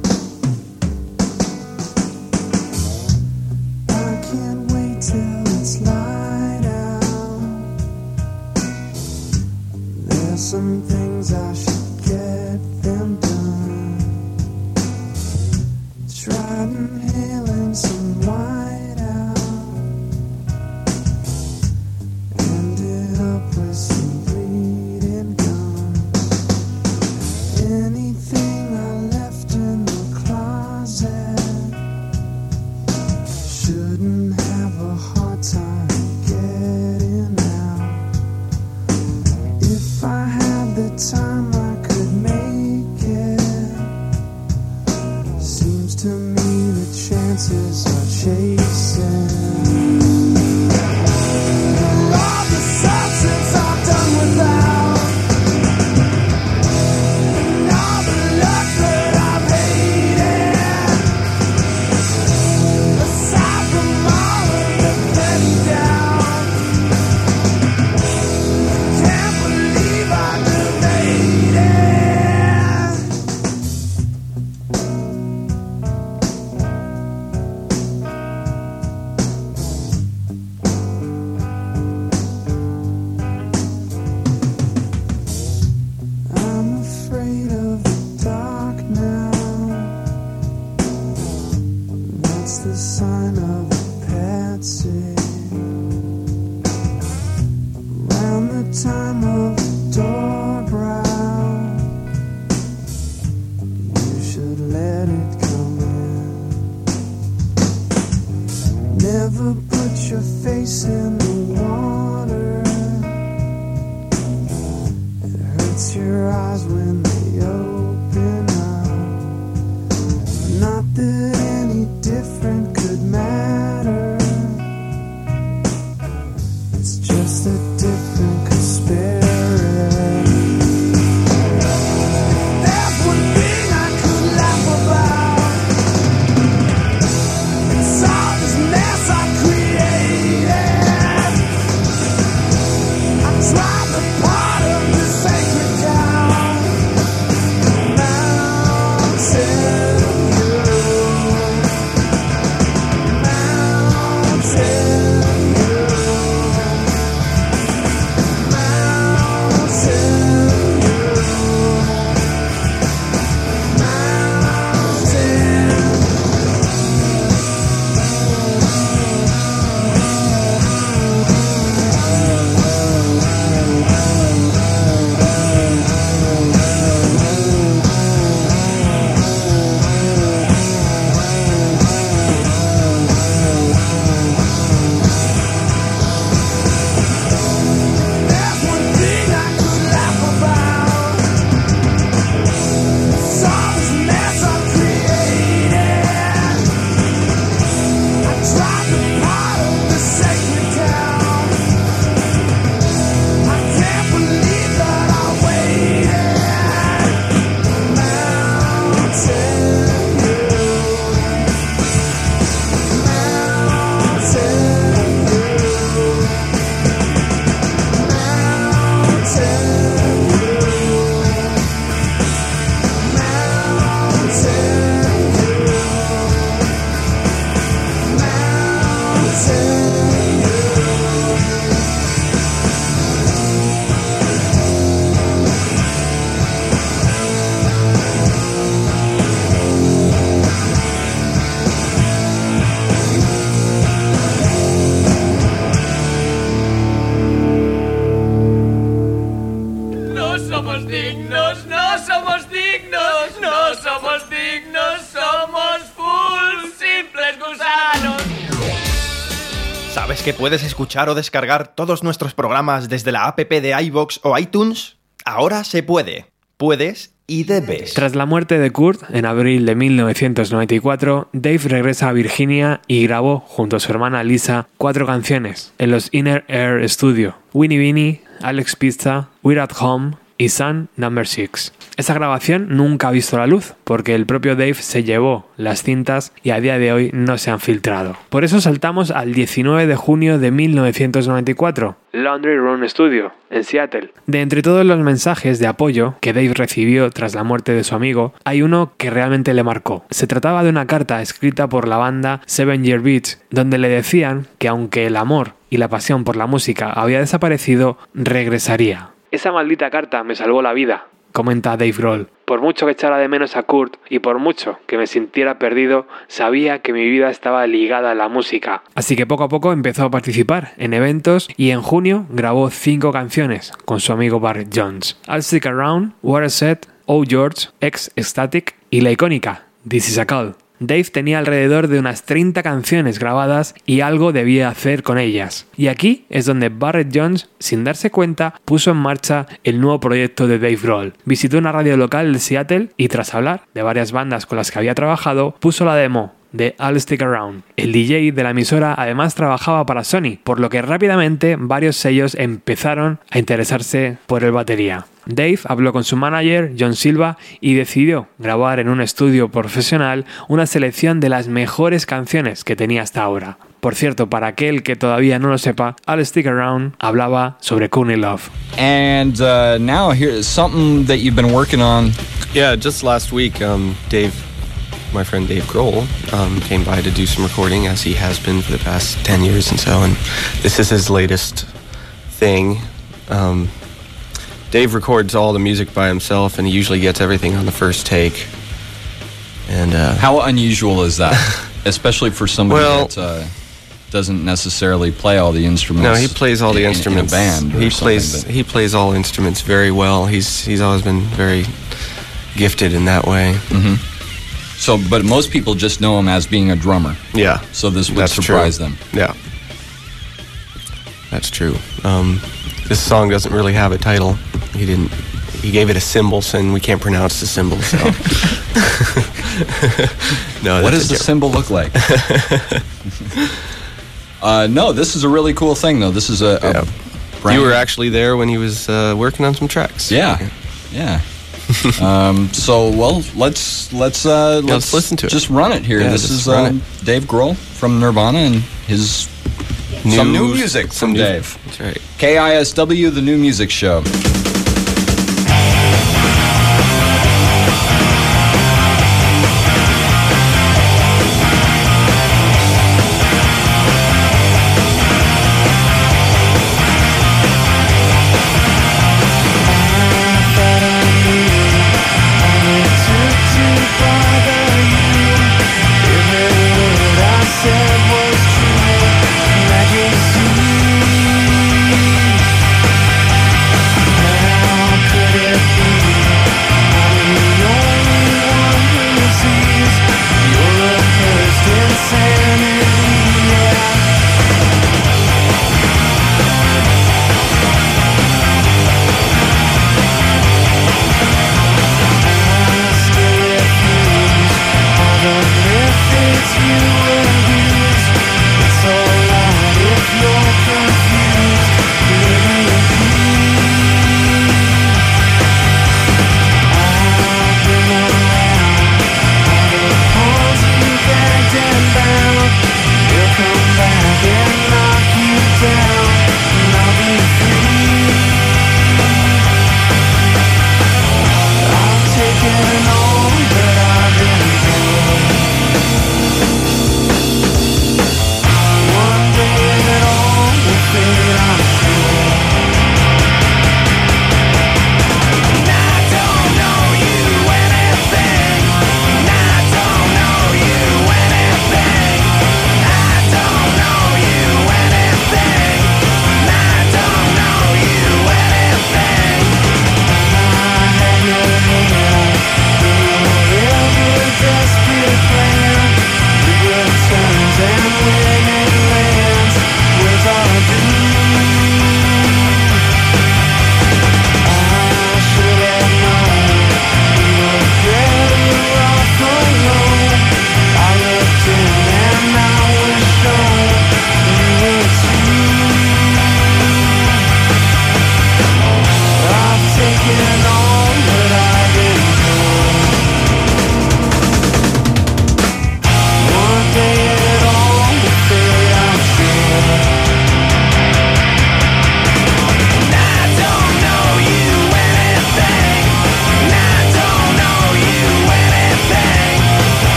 S9: It's just a different
S8: puedes escuchar o descargar todos nuestros programas desde la app de iVoox o iTunes? Ahora se puede. Puedes y debes.
S5: Tras la muerte de Kurt, en abril de 1994, Dave regresa a Virginia y grabó, junto a su hermana Lisa, cuatro canciones en los Inner Air Studio: Winnie Winnie, Alex Pizza, We're at Home y Sun Number 6. Esa grabación nunca ha visto la luz, porque el propio Dave se llevó las cintas y a día de hoy no se han filtrado. Por eso saltamos al 19 de junio de 1994, Laundry Room Studio, en Seattle. De entre todos los mensajes de apoyo que Dave recibió tras la muerte de su amigo, hay uno que realmente le marcó. Se trataba de una carta escrita por la banda Seven Year Beats, donde le decían que aunque el amor y la pasión por la música había desaparecido, regresaría. Esa maldita carta me salvó la vida, comenta Dave Grohl. Por mucho que echara de menos a Kurt y por mucho que me sintiera perdido, sabía que mi vida estaba ligada a la música. Así que poco a poco empezó a participar en eventos y en junio grabó cinco canciones con su amigo Barrett Jones. I'll Stick Around, What a Set, Oh George, Ex Static y la icónica This Is a Call. Dave tenía alrededor de unas 30 canciones grabadas y algo debía hacer con ellas. Y aquí es donde Barrett Jones, sin darse cuenta, puso en marcha el nuevo proyecto de Dave Grohl. Visitó una radio local de Seattle y tras hablar de varias bandas con las que había trabajado, puso la demo de I'll Stick Around. El DJ de la emisora además trabajaba para Sony, por lo que rápidamente varios sellos empezaron a interesarse por el batería. Dave habló con su manager, John Silva, y decidió grabar en un estudio profesional una selección de las mejores canciones que tenía hasta ahora. Por cierto, para aquel que todavía no lo sepa, I'll Stick Around hablaba sobre Cooney Love.
S16: And uh, now here's something that you've been working on.
S10: Yeah, just last week, um, Dave, my friend Dave Grohl, um, came by to do some recording, as he has been for the past 10 years and so. And this is his latest thing. Um, Dave records all the music by himself, and he usually gets everything on the first take. And uh,
S16: How unusual is that? [LAUGHS] Especially for somebody
S10: Well-
S16: that uh, doesn't necessarily play all the instruments.
S10: No, he plays all the
S16: in- in
S10: instruments.
S16: a band.
S10: he plays
S16: but-
S10: he plays all instruments very well. He's he's always been very gifted in that way.
S16: hmm So, but most people just know him as being a drummer.
S10: Yeah.
S16: So this would
S10: That's
S16: surprise
S10: true.
S16: them.
S10: Yeah. That's true. Um, this song doesn't really have a title. He didn't. He gave it a symbol, and we can't pronounce the symbol. So. [LAUGHS] no.
S16: what does the symbol look like? [LAUGHS] uh, no, this is a really cool thing, though. This is a. a brand-
S10: You were actually there when he was uh, working on some tracks.
S16: Yeah, yeah. [LAUGHS] um, so well, let's let's uh, let's,
S10: let's listen to it.
S16: Just run it here.
S10: Yeah,
S16: this is um, Dave Grohl from Nirvana and his some new
S10: New-
S16: music
S10: some
S16: from
S10: new-
S16: Dave.
S10: That's right.
S16: KISW, the new music show.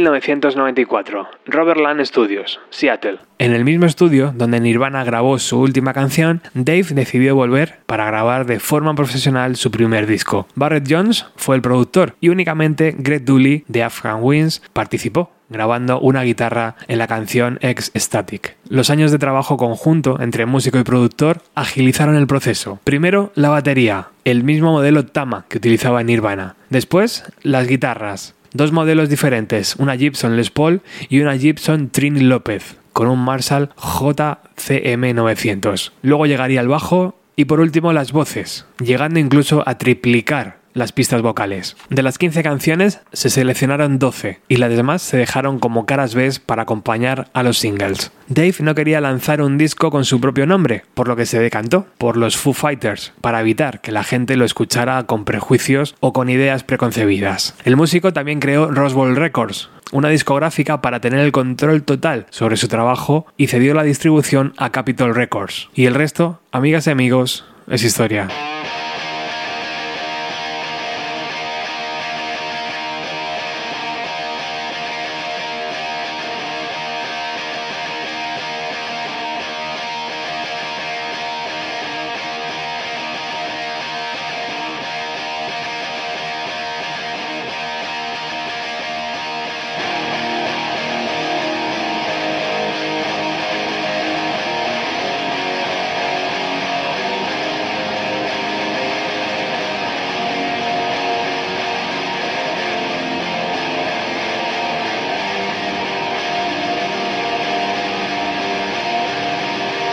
S5: 1994. Robert Land Studios, Seattle. En el mismo estudio donde Nirvana grabó su última canción, Dave decidió volver para grabar de forma profesional su primer disco. Barrett Jones fue el productor y únicamente Greg Dooley de Afghan Winds participó grabando una guitarra en la canción Ex Static. Los años de trabajo conjunto entre músico y productor agilizaron el proceso. Primero, la batería, el mismo modelo Tama que utilizaba Nirvana. Después, las guitarras, dos modelos diferentes, una Gibson Les Paul y una Gibson Trini López, con un Marshall JCM 900. Luego llegaría el bajo y por último las voces, llegando incluso a triplicar las pistas vocales. De las 15 canciones se seleccionaron 12 y las demás se dejaron como caras B para acompañar a los singles. Dave no quería lanzar un disco con su propio nombre, por lo que se decantó por los Foo Fighters, para evitar que la gente lo escuchara con prejuicios o con ideas preconcebidas. El músico también creó Roswell Records, una discográfica para tener el control total sobre su trabajo y cedió la distribución a Capitol Records. Y el resto, amigas y amigos, es historia.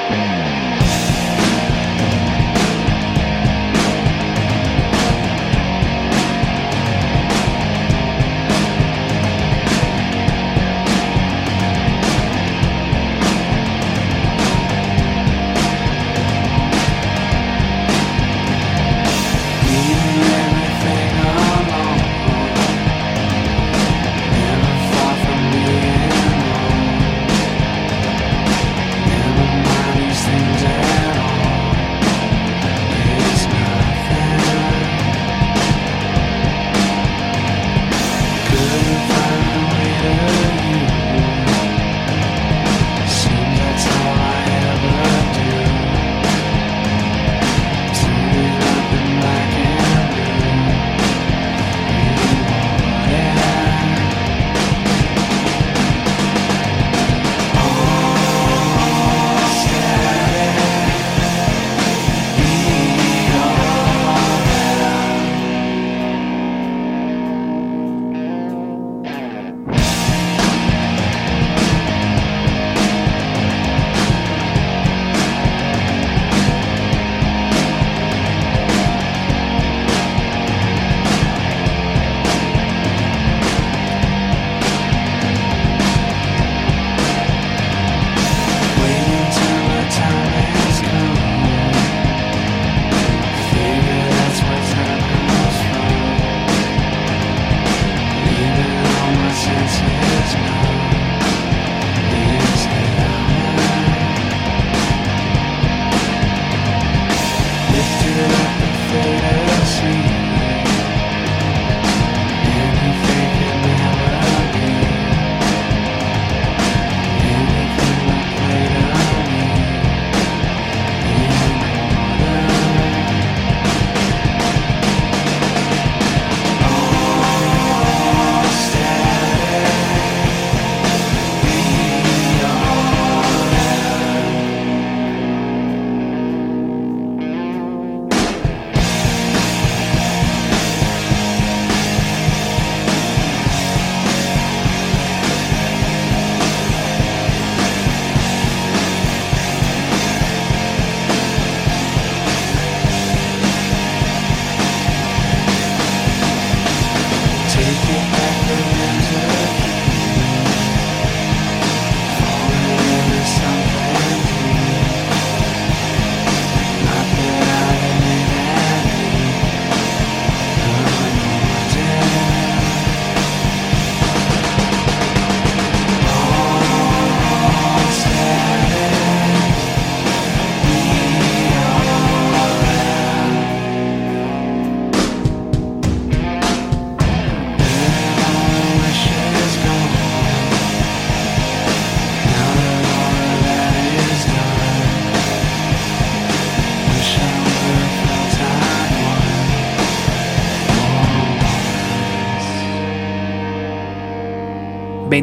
S9: Bye.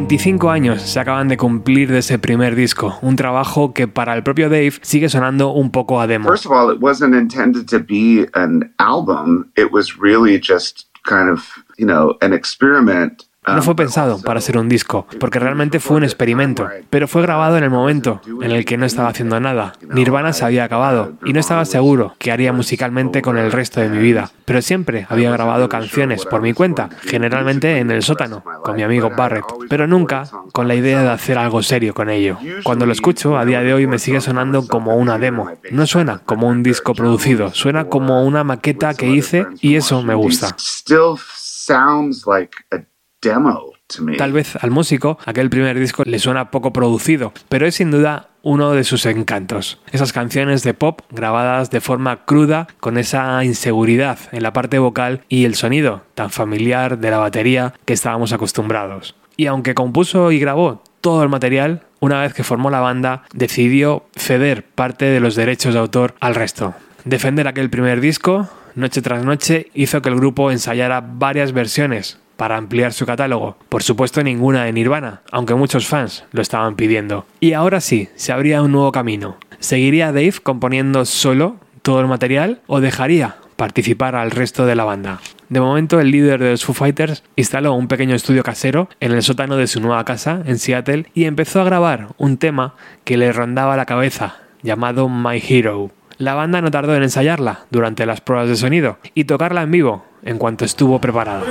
S5: 25 años se acaban de cumplir de ese primer disco, un trabajo que para el propio Dave sigue sonando un poco a demo.
S17: First of all, it wasn't intended to be an album. It was really just kind of, you know, an experiment.
S5: No fue pensado para ser un disco, porque realmente fue un experimento, pero fue grabado en el momento en el que no estaba haciendo nada. Nirvana se había acabado y no estaba seguro qué haría musicalmente con el resto de mi vida, pero siempre había grabado canciones por mi cuenta, generalmente en el sótano, con mi amigo Barrett, pero nunca con la idea de hacer algo serio con ello. Cuando lo escucho, a día de hoy me sigue sonando como una demo. No suena como un disco producido, suena como una maqueta que hice y eso me gusta.
S17: Still sounds like a
S5: Tal vez al músico aquel primer disco le suena poco producido, pero es sin duda uno de sus encantos. Esas canciones de pop grabadas de forma cruda, con esa inseguridad en la parte vocal y el sonido tan familiar de la batería que estábamos acostumbrados. Y aunque compuso y grabó todo el material, una vez que formó la banda, decidió ceder parte de los derechos de autor al resto. Defender aquel primer disco, noche tras noche, hizo que el grupo ensayara varias versiones para ampliar su catálogo. Por supuesto ninguna de Nirvana, aunque muchos fans lo estaban pidiendo. Y ahora sí, se abría un nuevo camino. ¿Seguiría Dave componiendo solo todo el material o dejaría participar al resto de la banda? De momento, el líder de los Foo Fighters instaló un pequeño estudio casero en el sótano de su nueva casa en Seattle y empezó a grabar un tema que le rondaba la cabeza, llamado My Hero. La banda no tardó en ensayarla durante las pruebas de sonido y tocarla en vivo en cuanto estuvo preparada.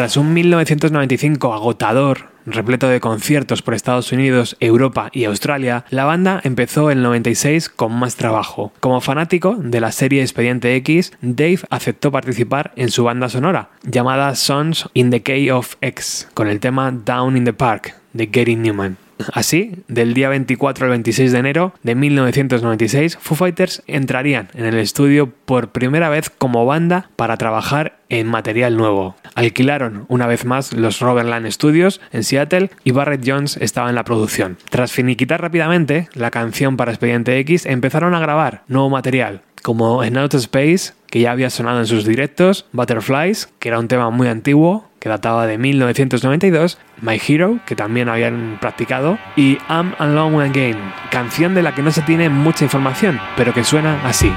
S5: Tras un 1995 agotador, repleto de conciertos por Estados Unidos, Europa y Australia, la banda empezó el 96 con más trabajo. Como fanático de la serie Expediente X, Dave aceptó participar en su banda sonora, llamada Sons in the Key of X, con el tema Down in the Park de Gary Newman. Así, del día 24 al 26 de enero de 1996, Foo Fighters entrarían en el estudio por primera vez como banda para trabajar en material nuevo. Alquilaron una vez más los Robertland Studios en Seattle y Barrett Jones estaba en la producción. Tras finiquitar rápidamente la canción para Expediente X, empezaron a grabar nuevo material, como en Outer Space, que ya había sonado en sus directos, Butterflies, que era un tema muy antiguo, que databa de 1992, My Hero, que también habían practicado, y I'm Alone Again, canción de la que no se tiene mucha información, pero que suena así.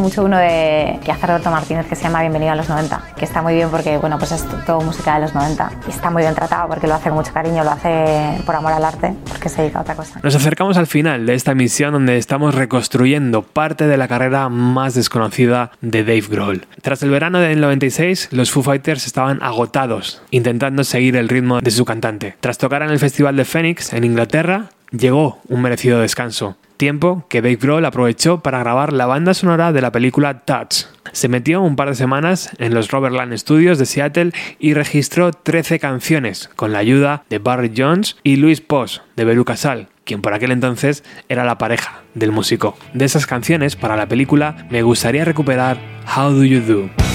S18: Mucho uno de que hace Roberto Martínez que se llama Bienvenido a los 90, que está muy bien porque, bueno, pues es todo música de los 90 y está muy bien tratado porque lo hace con mucho cariño, lo hace por amor al arte, porque se dedica a otra cosa.
S9: Nos acercamos al final de esta misión donde estamos reconstruyendo parte de la carrera más desconocida de Dave Grohl. Tras el verano del 96, los Foo Fighters estaban agotados, intentando seguir el ritmo de su cantante. Tras tocar en el Festival de Phoenix en Inglaterra, llegó un merecido descanso. Tiempo que Dave Grohl aprovechó para grabar la banda sonora de la película Touch. Se metió un par de semanas en los Robertland Studios de Seattle y registró 13 canciones con la ayuda de Barry Jones y Luis Poss de Belu Casal, quien por aquel entonces era la pareja del músico. De esas canciones para la película me gustaría recuperar How Do You Do.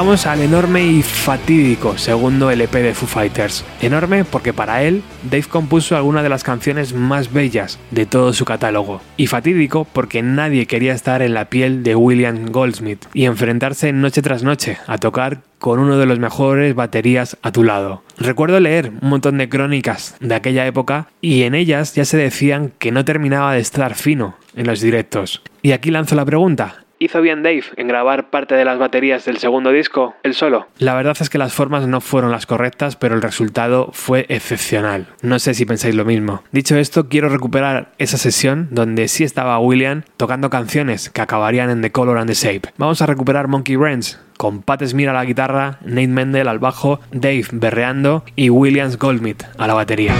S9: Llegamos al enorme y fatídico segundo LP de Foo Fighters. Enorme porque para él, Dave compuso algunas de las canciones más bellas de todo su catálogo. Y fatídico porque nadie quería estar en la piel de William Goldsmith y enfrentarse noche tras noche a tocar con uno de los mejores baterías a tu lado. Recuerdo leer un montón de crónicas de aquella época y en ellas ya se decían que no terminaba de estar fino en los directos. Y aquí lanzo la pregunta, ¿Hizo bien Dave en grabar parte de las baterías del segundo disco, el solo? La verdad es que las formas no fueron las correctas, pero el resultado fue excepcional. No sé si pensáis lo mismo. Dicho esto, quiero recuperar esa sesión donde sí estaba William tocando canciones que acabarían en The Color and the Shape. Vamos a recuperar Monkey Ranch con Pat Smear a la guitarra, Nate Mendel al bajo, Dave berreando y Williams Goldsmith a la batería.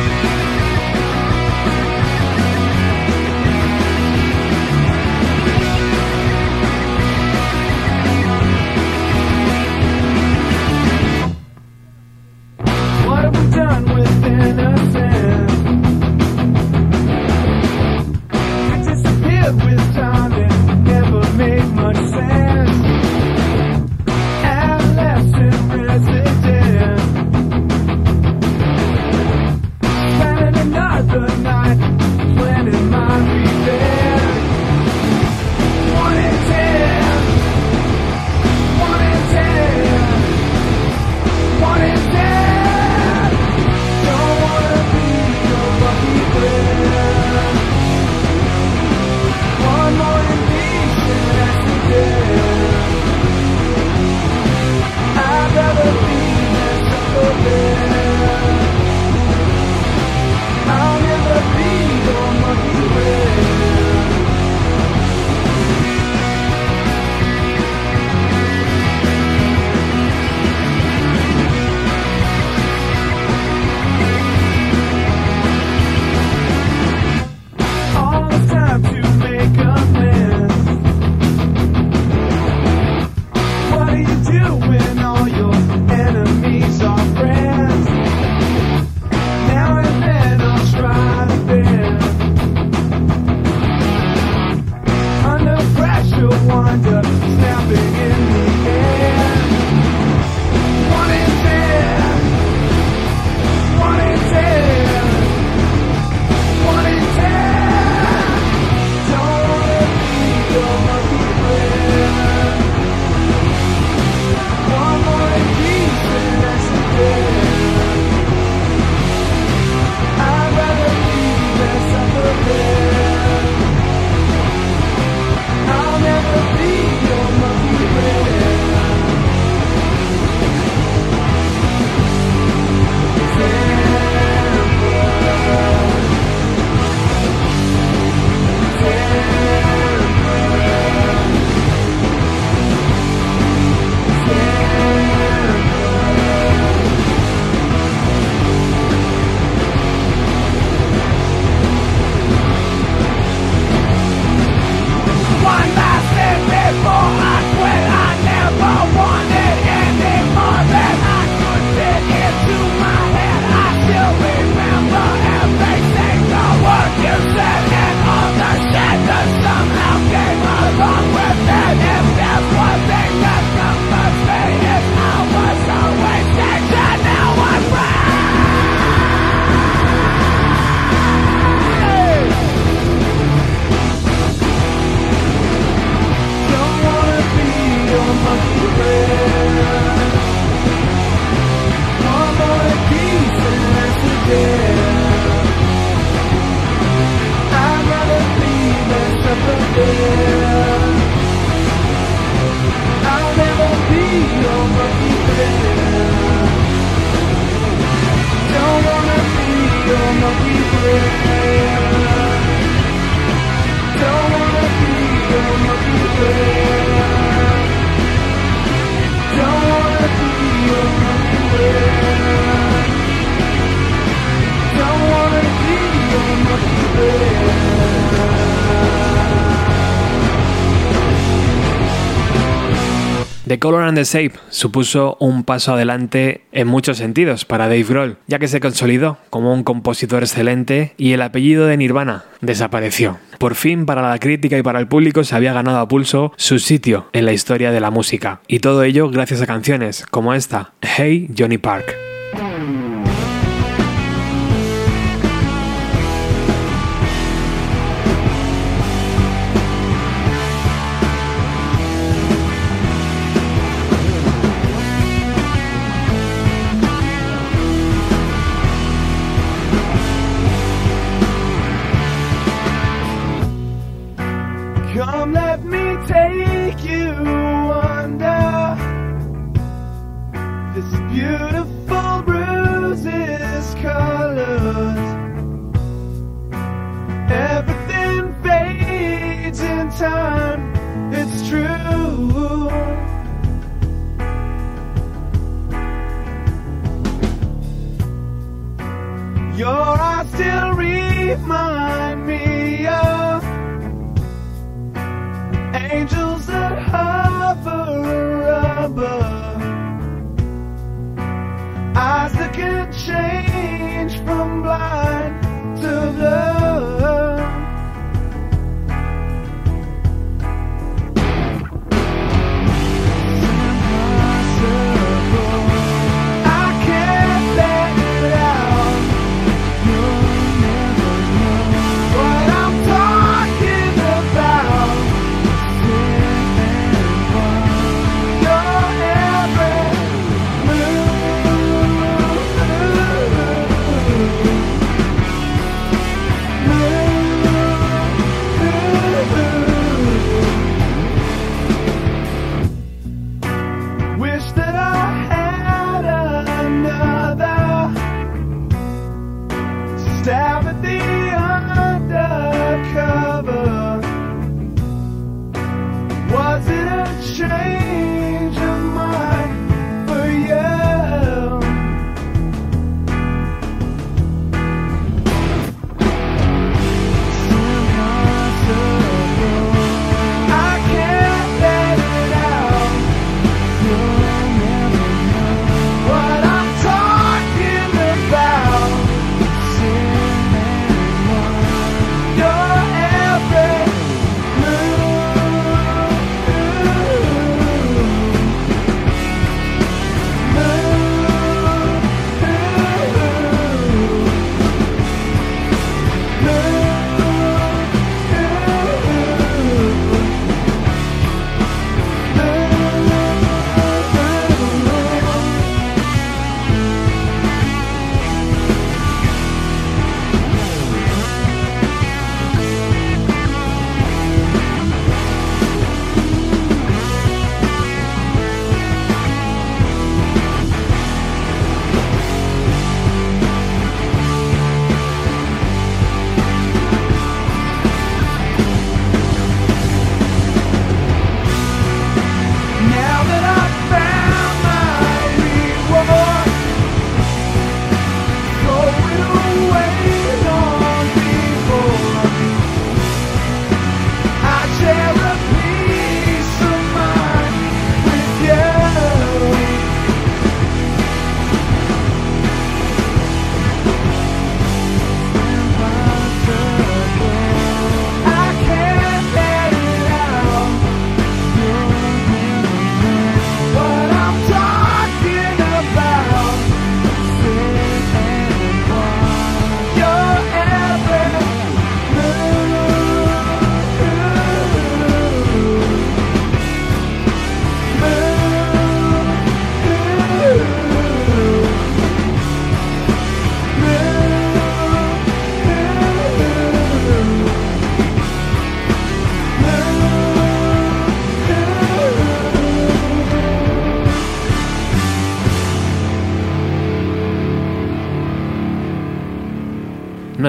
S9: The Shape supuso un paso adelante en muchos sentidos para Dave Grohl, ya que se consolidó como un compositor excelente y el apellido de Nirvana desapareció. Por fin, para la crítica y para el público se había ganado a pulso su sitio en la historia de la música. Y todo ello gracias a canciones como esta, Hey Johnny Park.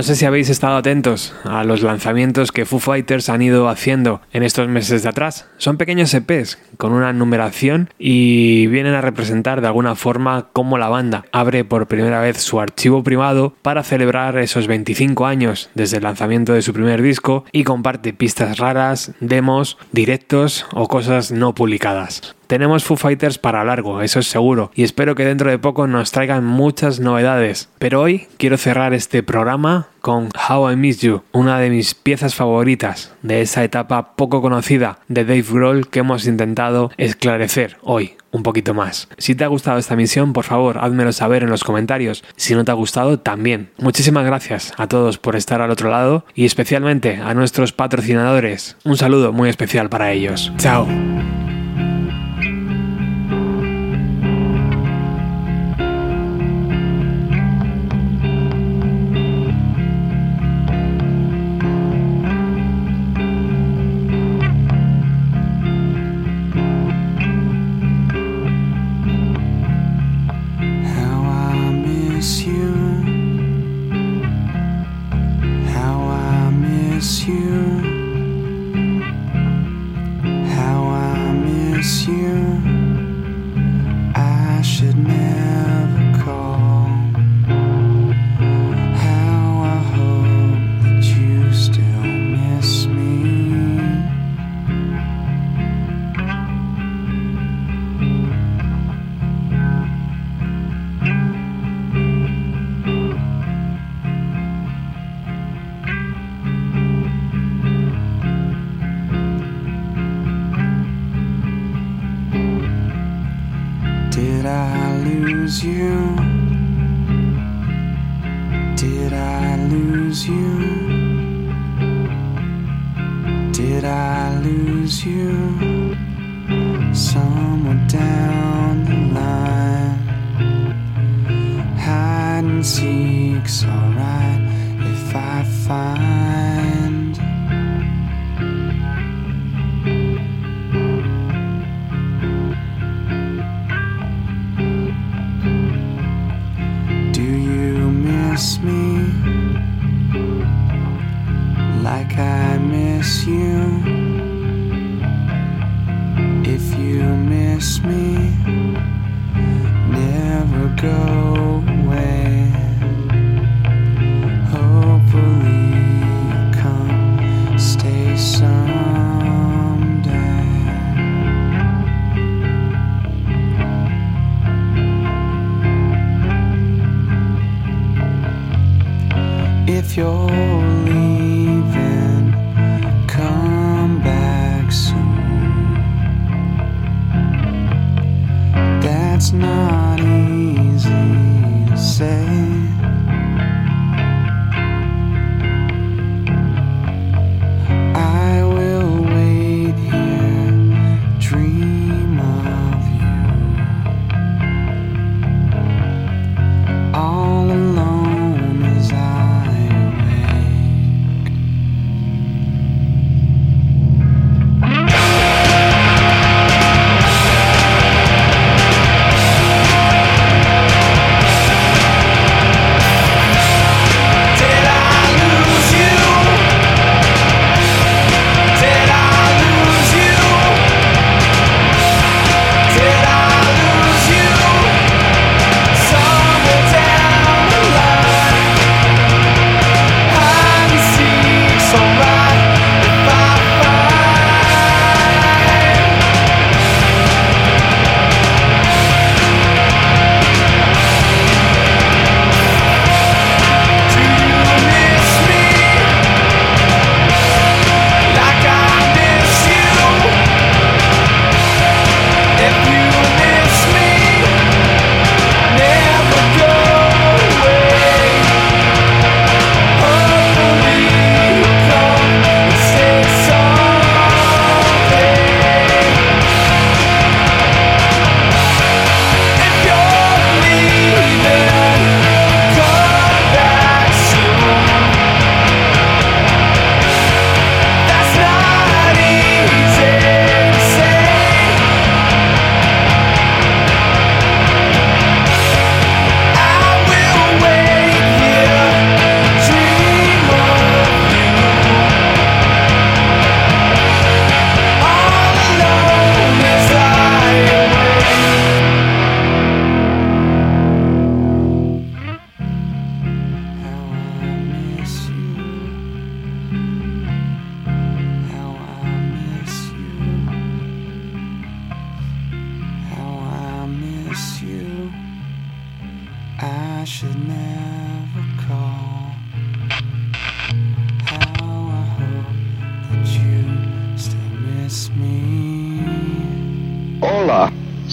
S9: No sé si habéis estado atentos a los lanzamientos que Foo Fighters han ido haciendo en estos meses de atrás. Son pequeños EPs con una numeración y vienen a representar de alguna forma cómo la banda abre por primera vez su archivo privado para celebrar esos 25 años desde el lanzamiento de su primer disco y comparte pistas raras, demos, directos o cosas no publicadas.
S5: Tenemos Foo Fighters para largo, eso es seguro, y espero que dentro de poco nos traigan muchas novedades. Pero hoy quiero cerrar este programa con How I Miss You, una de mis piezas favoritas de esa etapa poco conocida de Dave Grohl que hemos intentado esclarecer hoy un poquito más. Si te ha gustado esta misión, por favor, házmelo saber en los comentarios. Si no te ha gustado, también. Muchísimas gracias a todos por estar al otro lado y especialmente a nuestros patrocinadores. Un saludo muy especial para ellos. Chao.
S19: I lose you? Did I lose you? Did I lose you? Somewhere down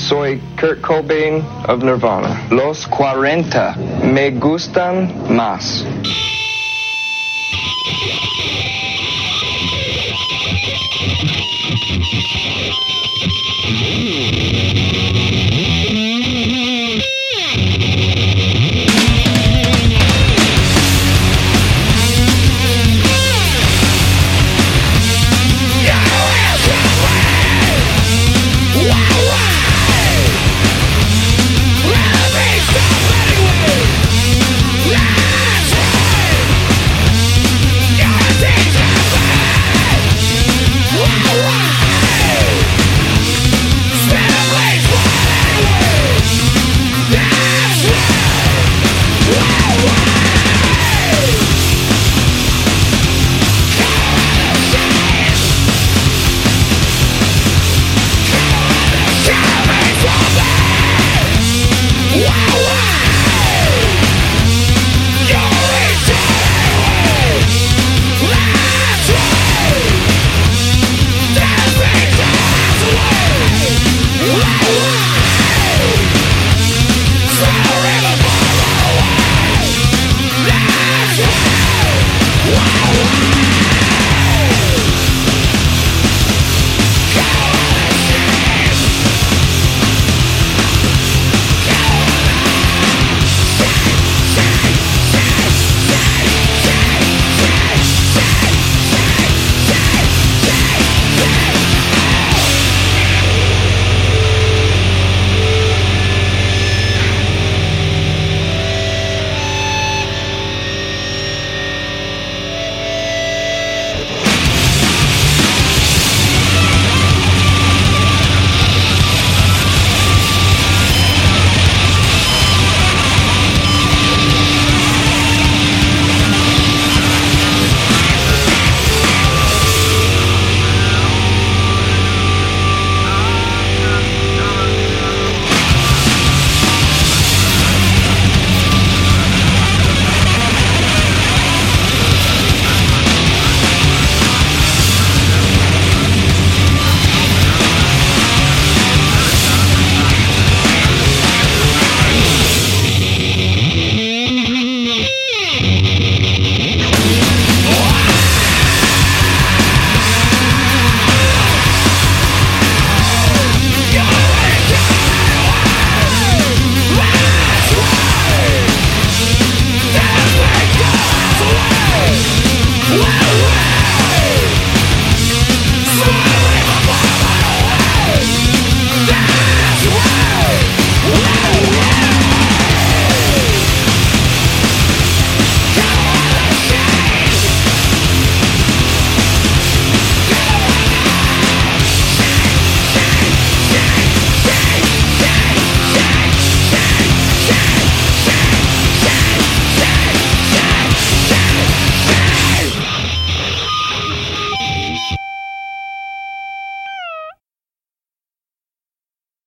S20: Soy Kurt Cobain of Nirvana. Los 40 me gustan más.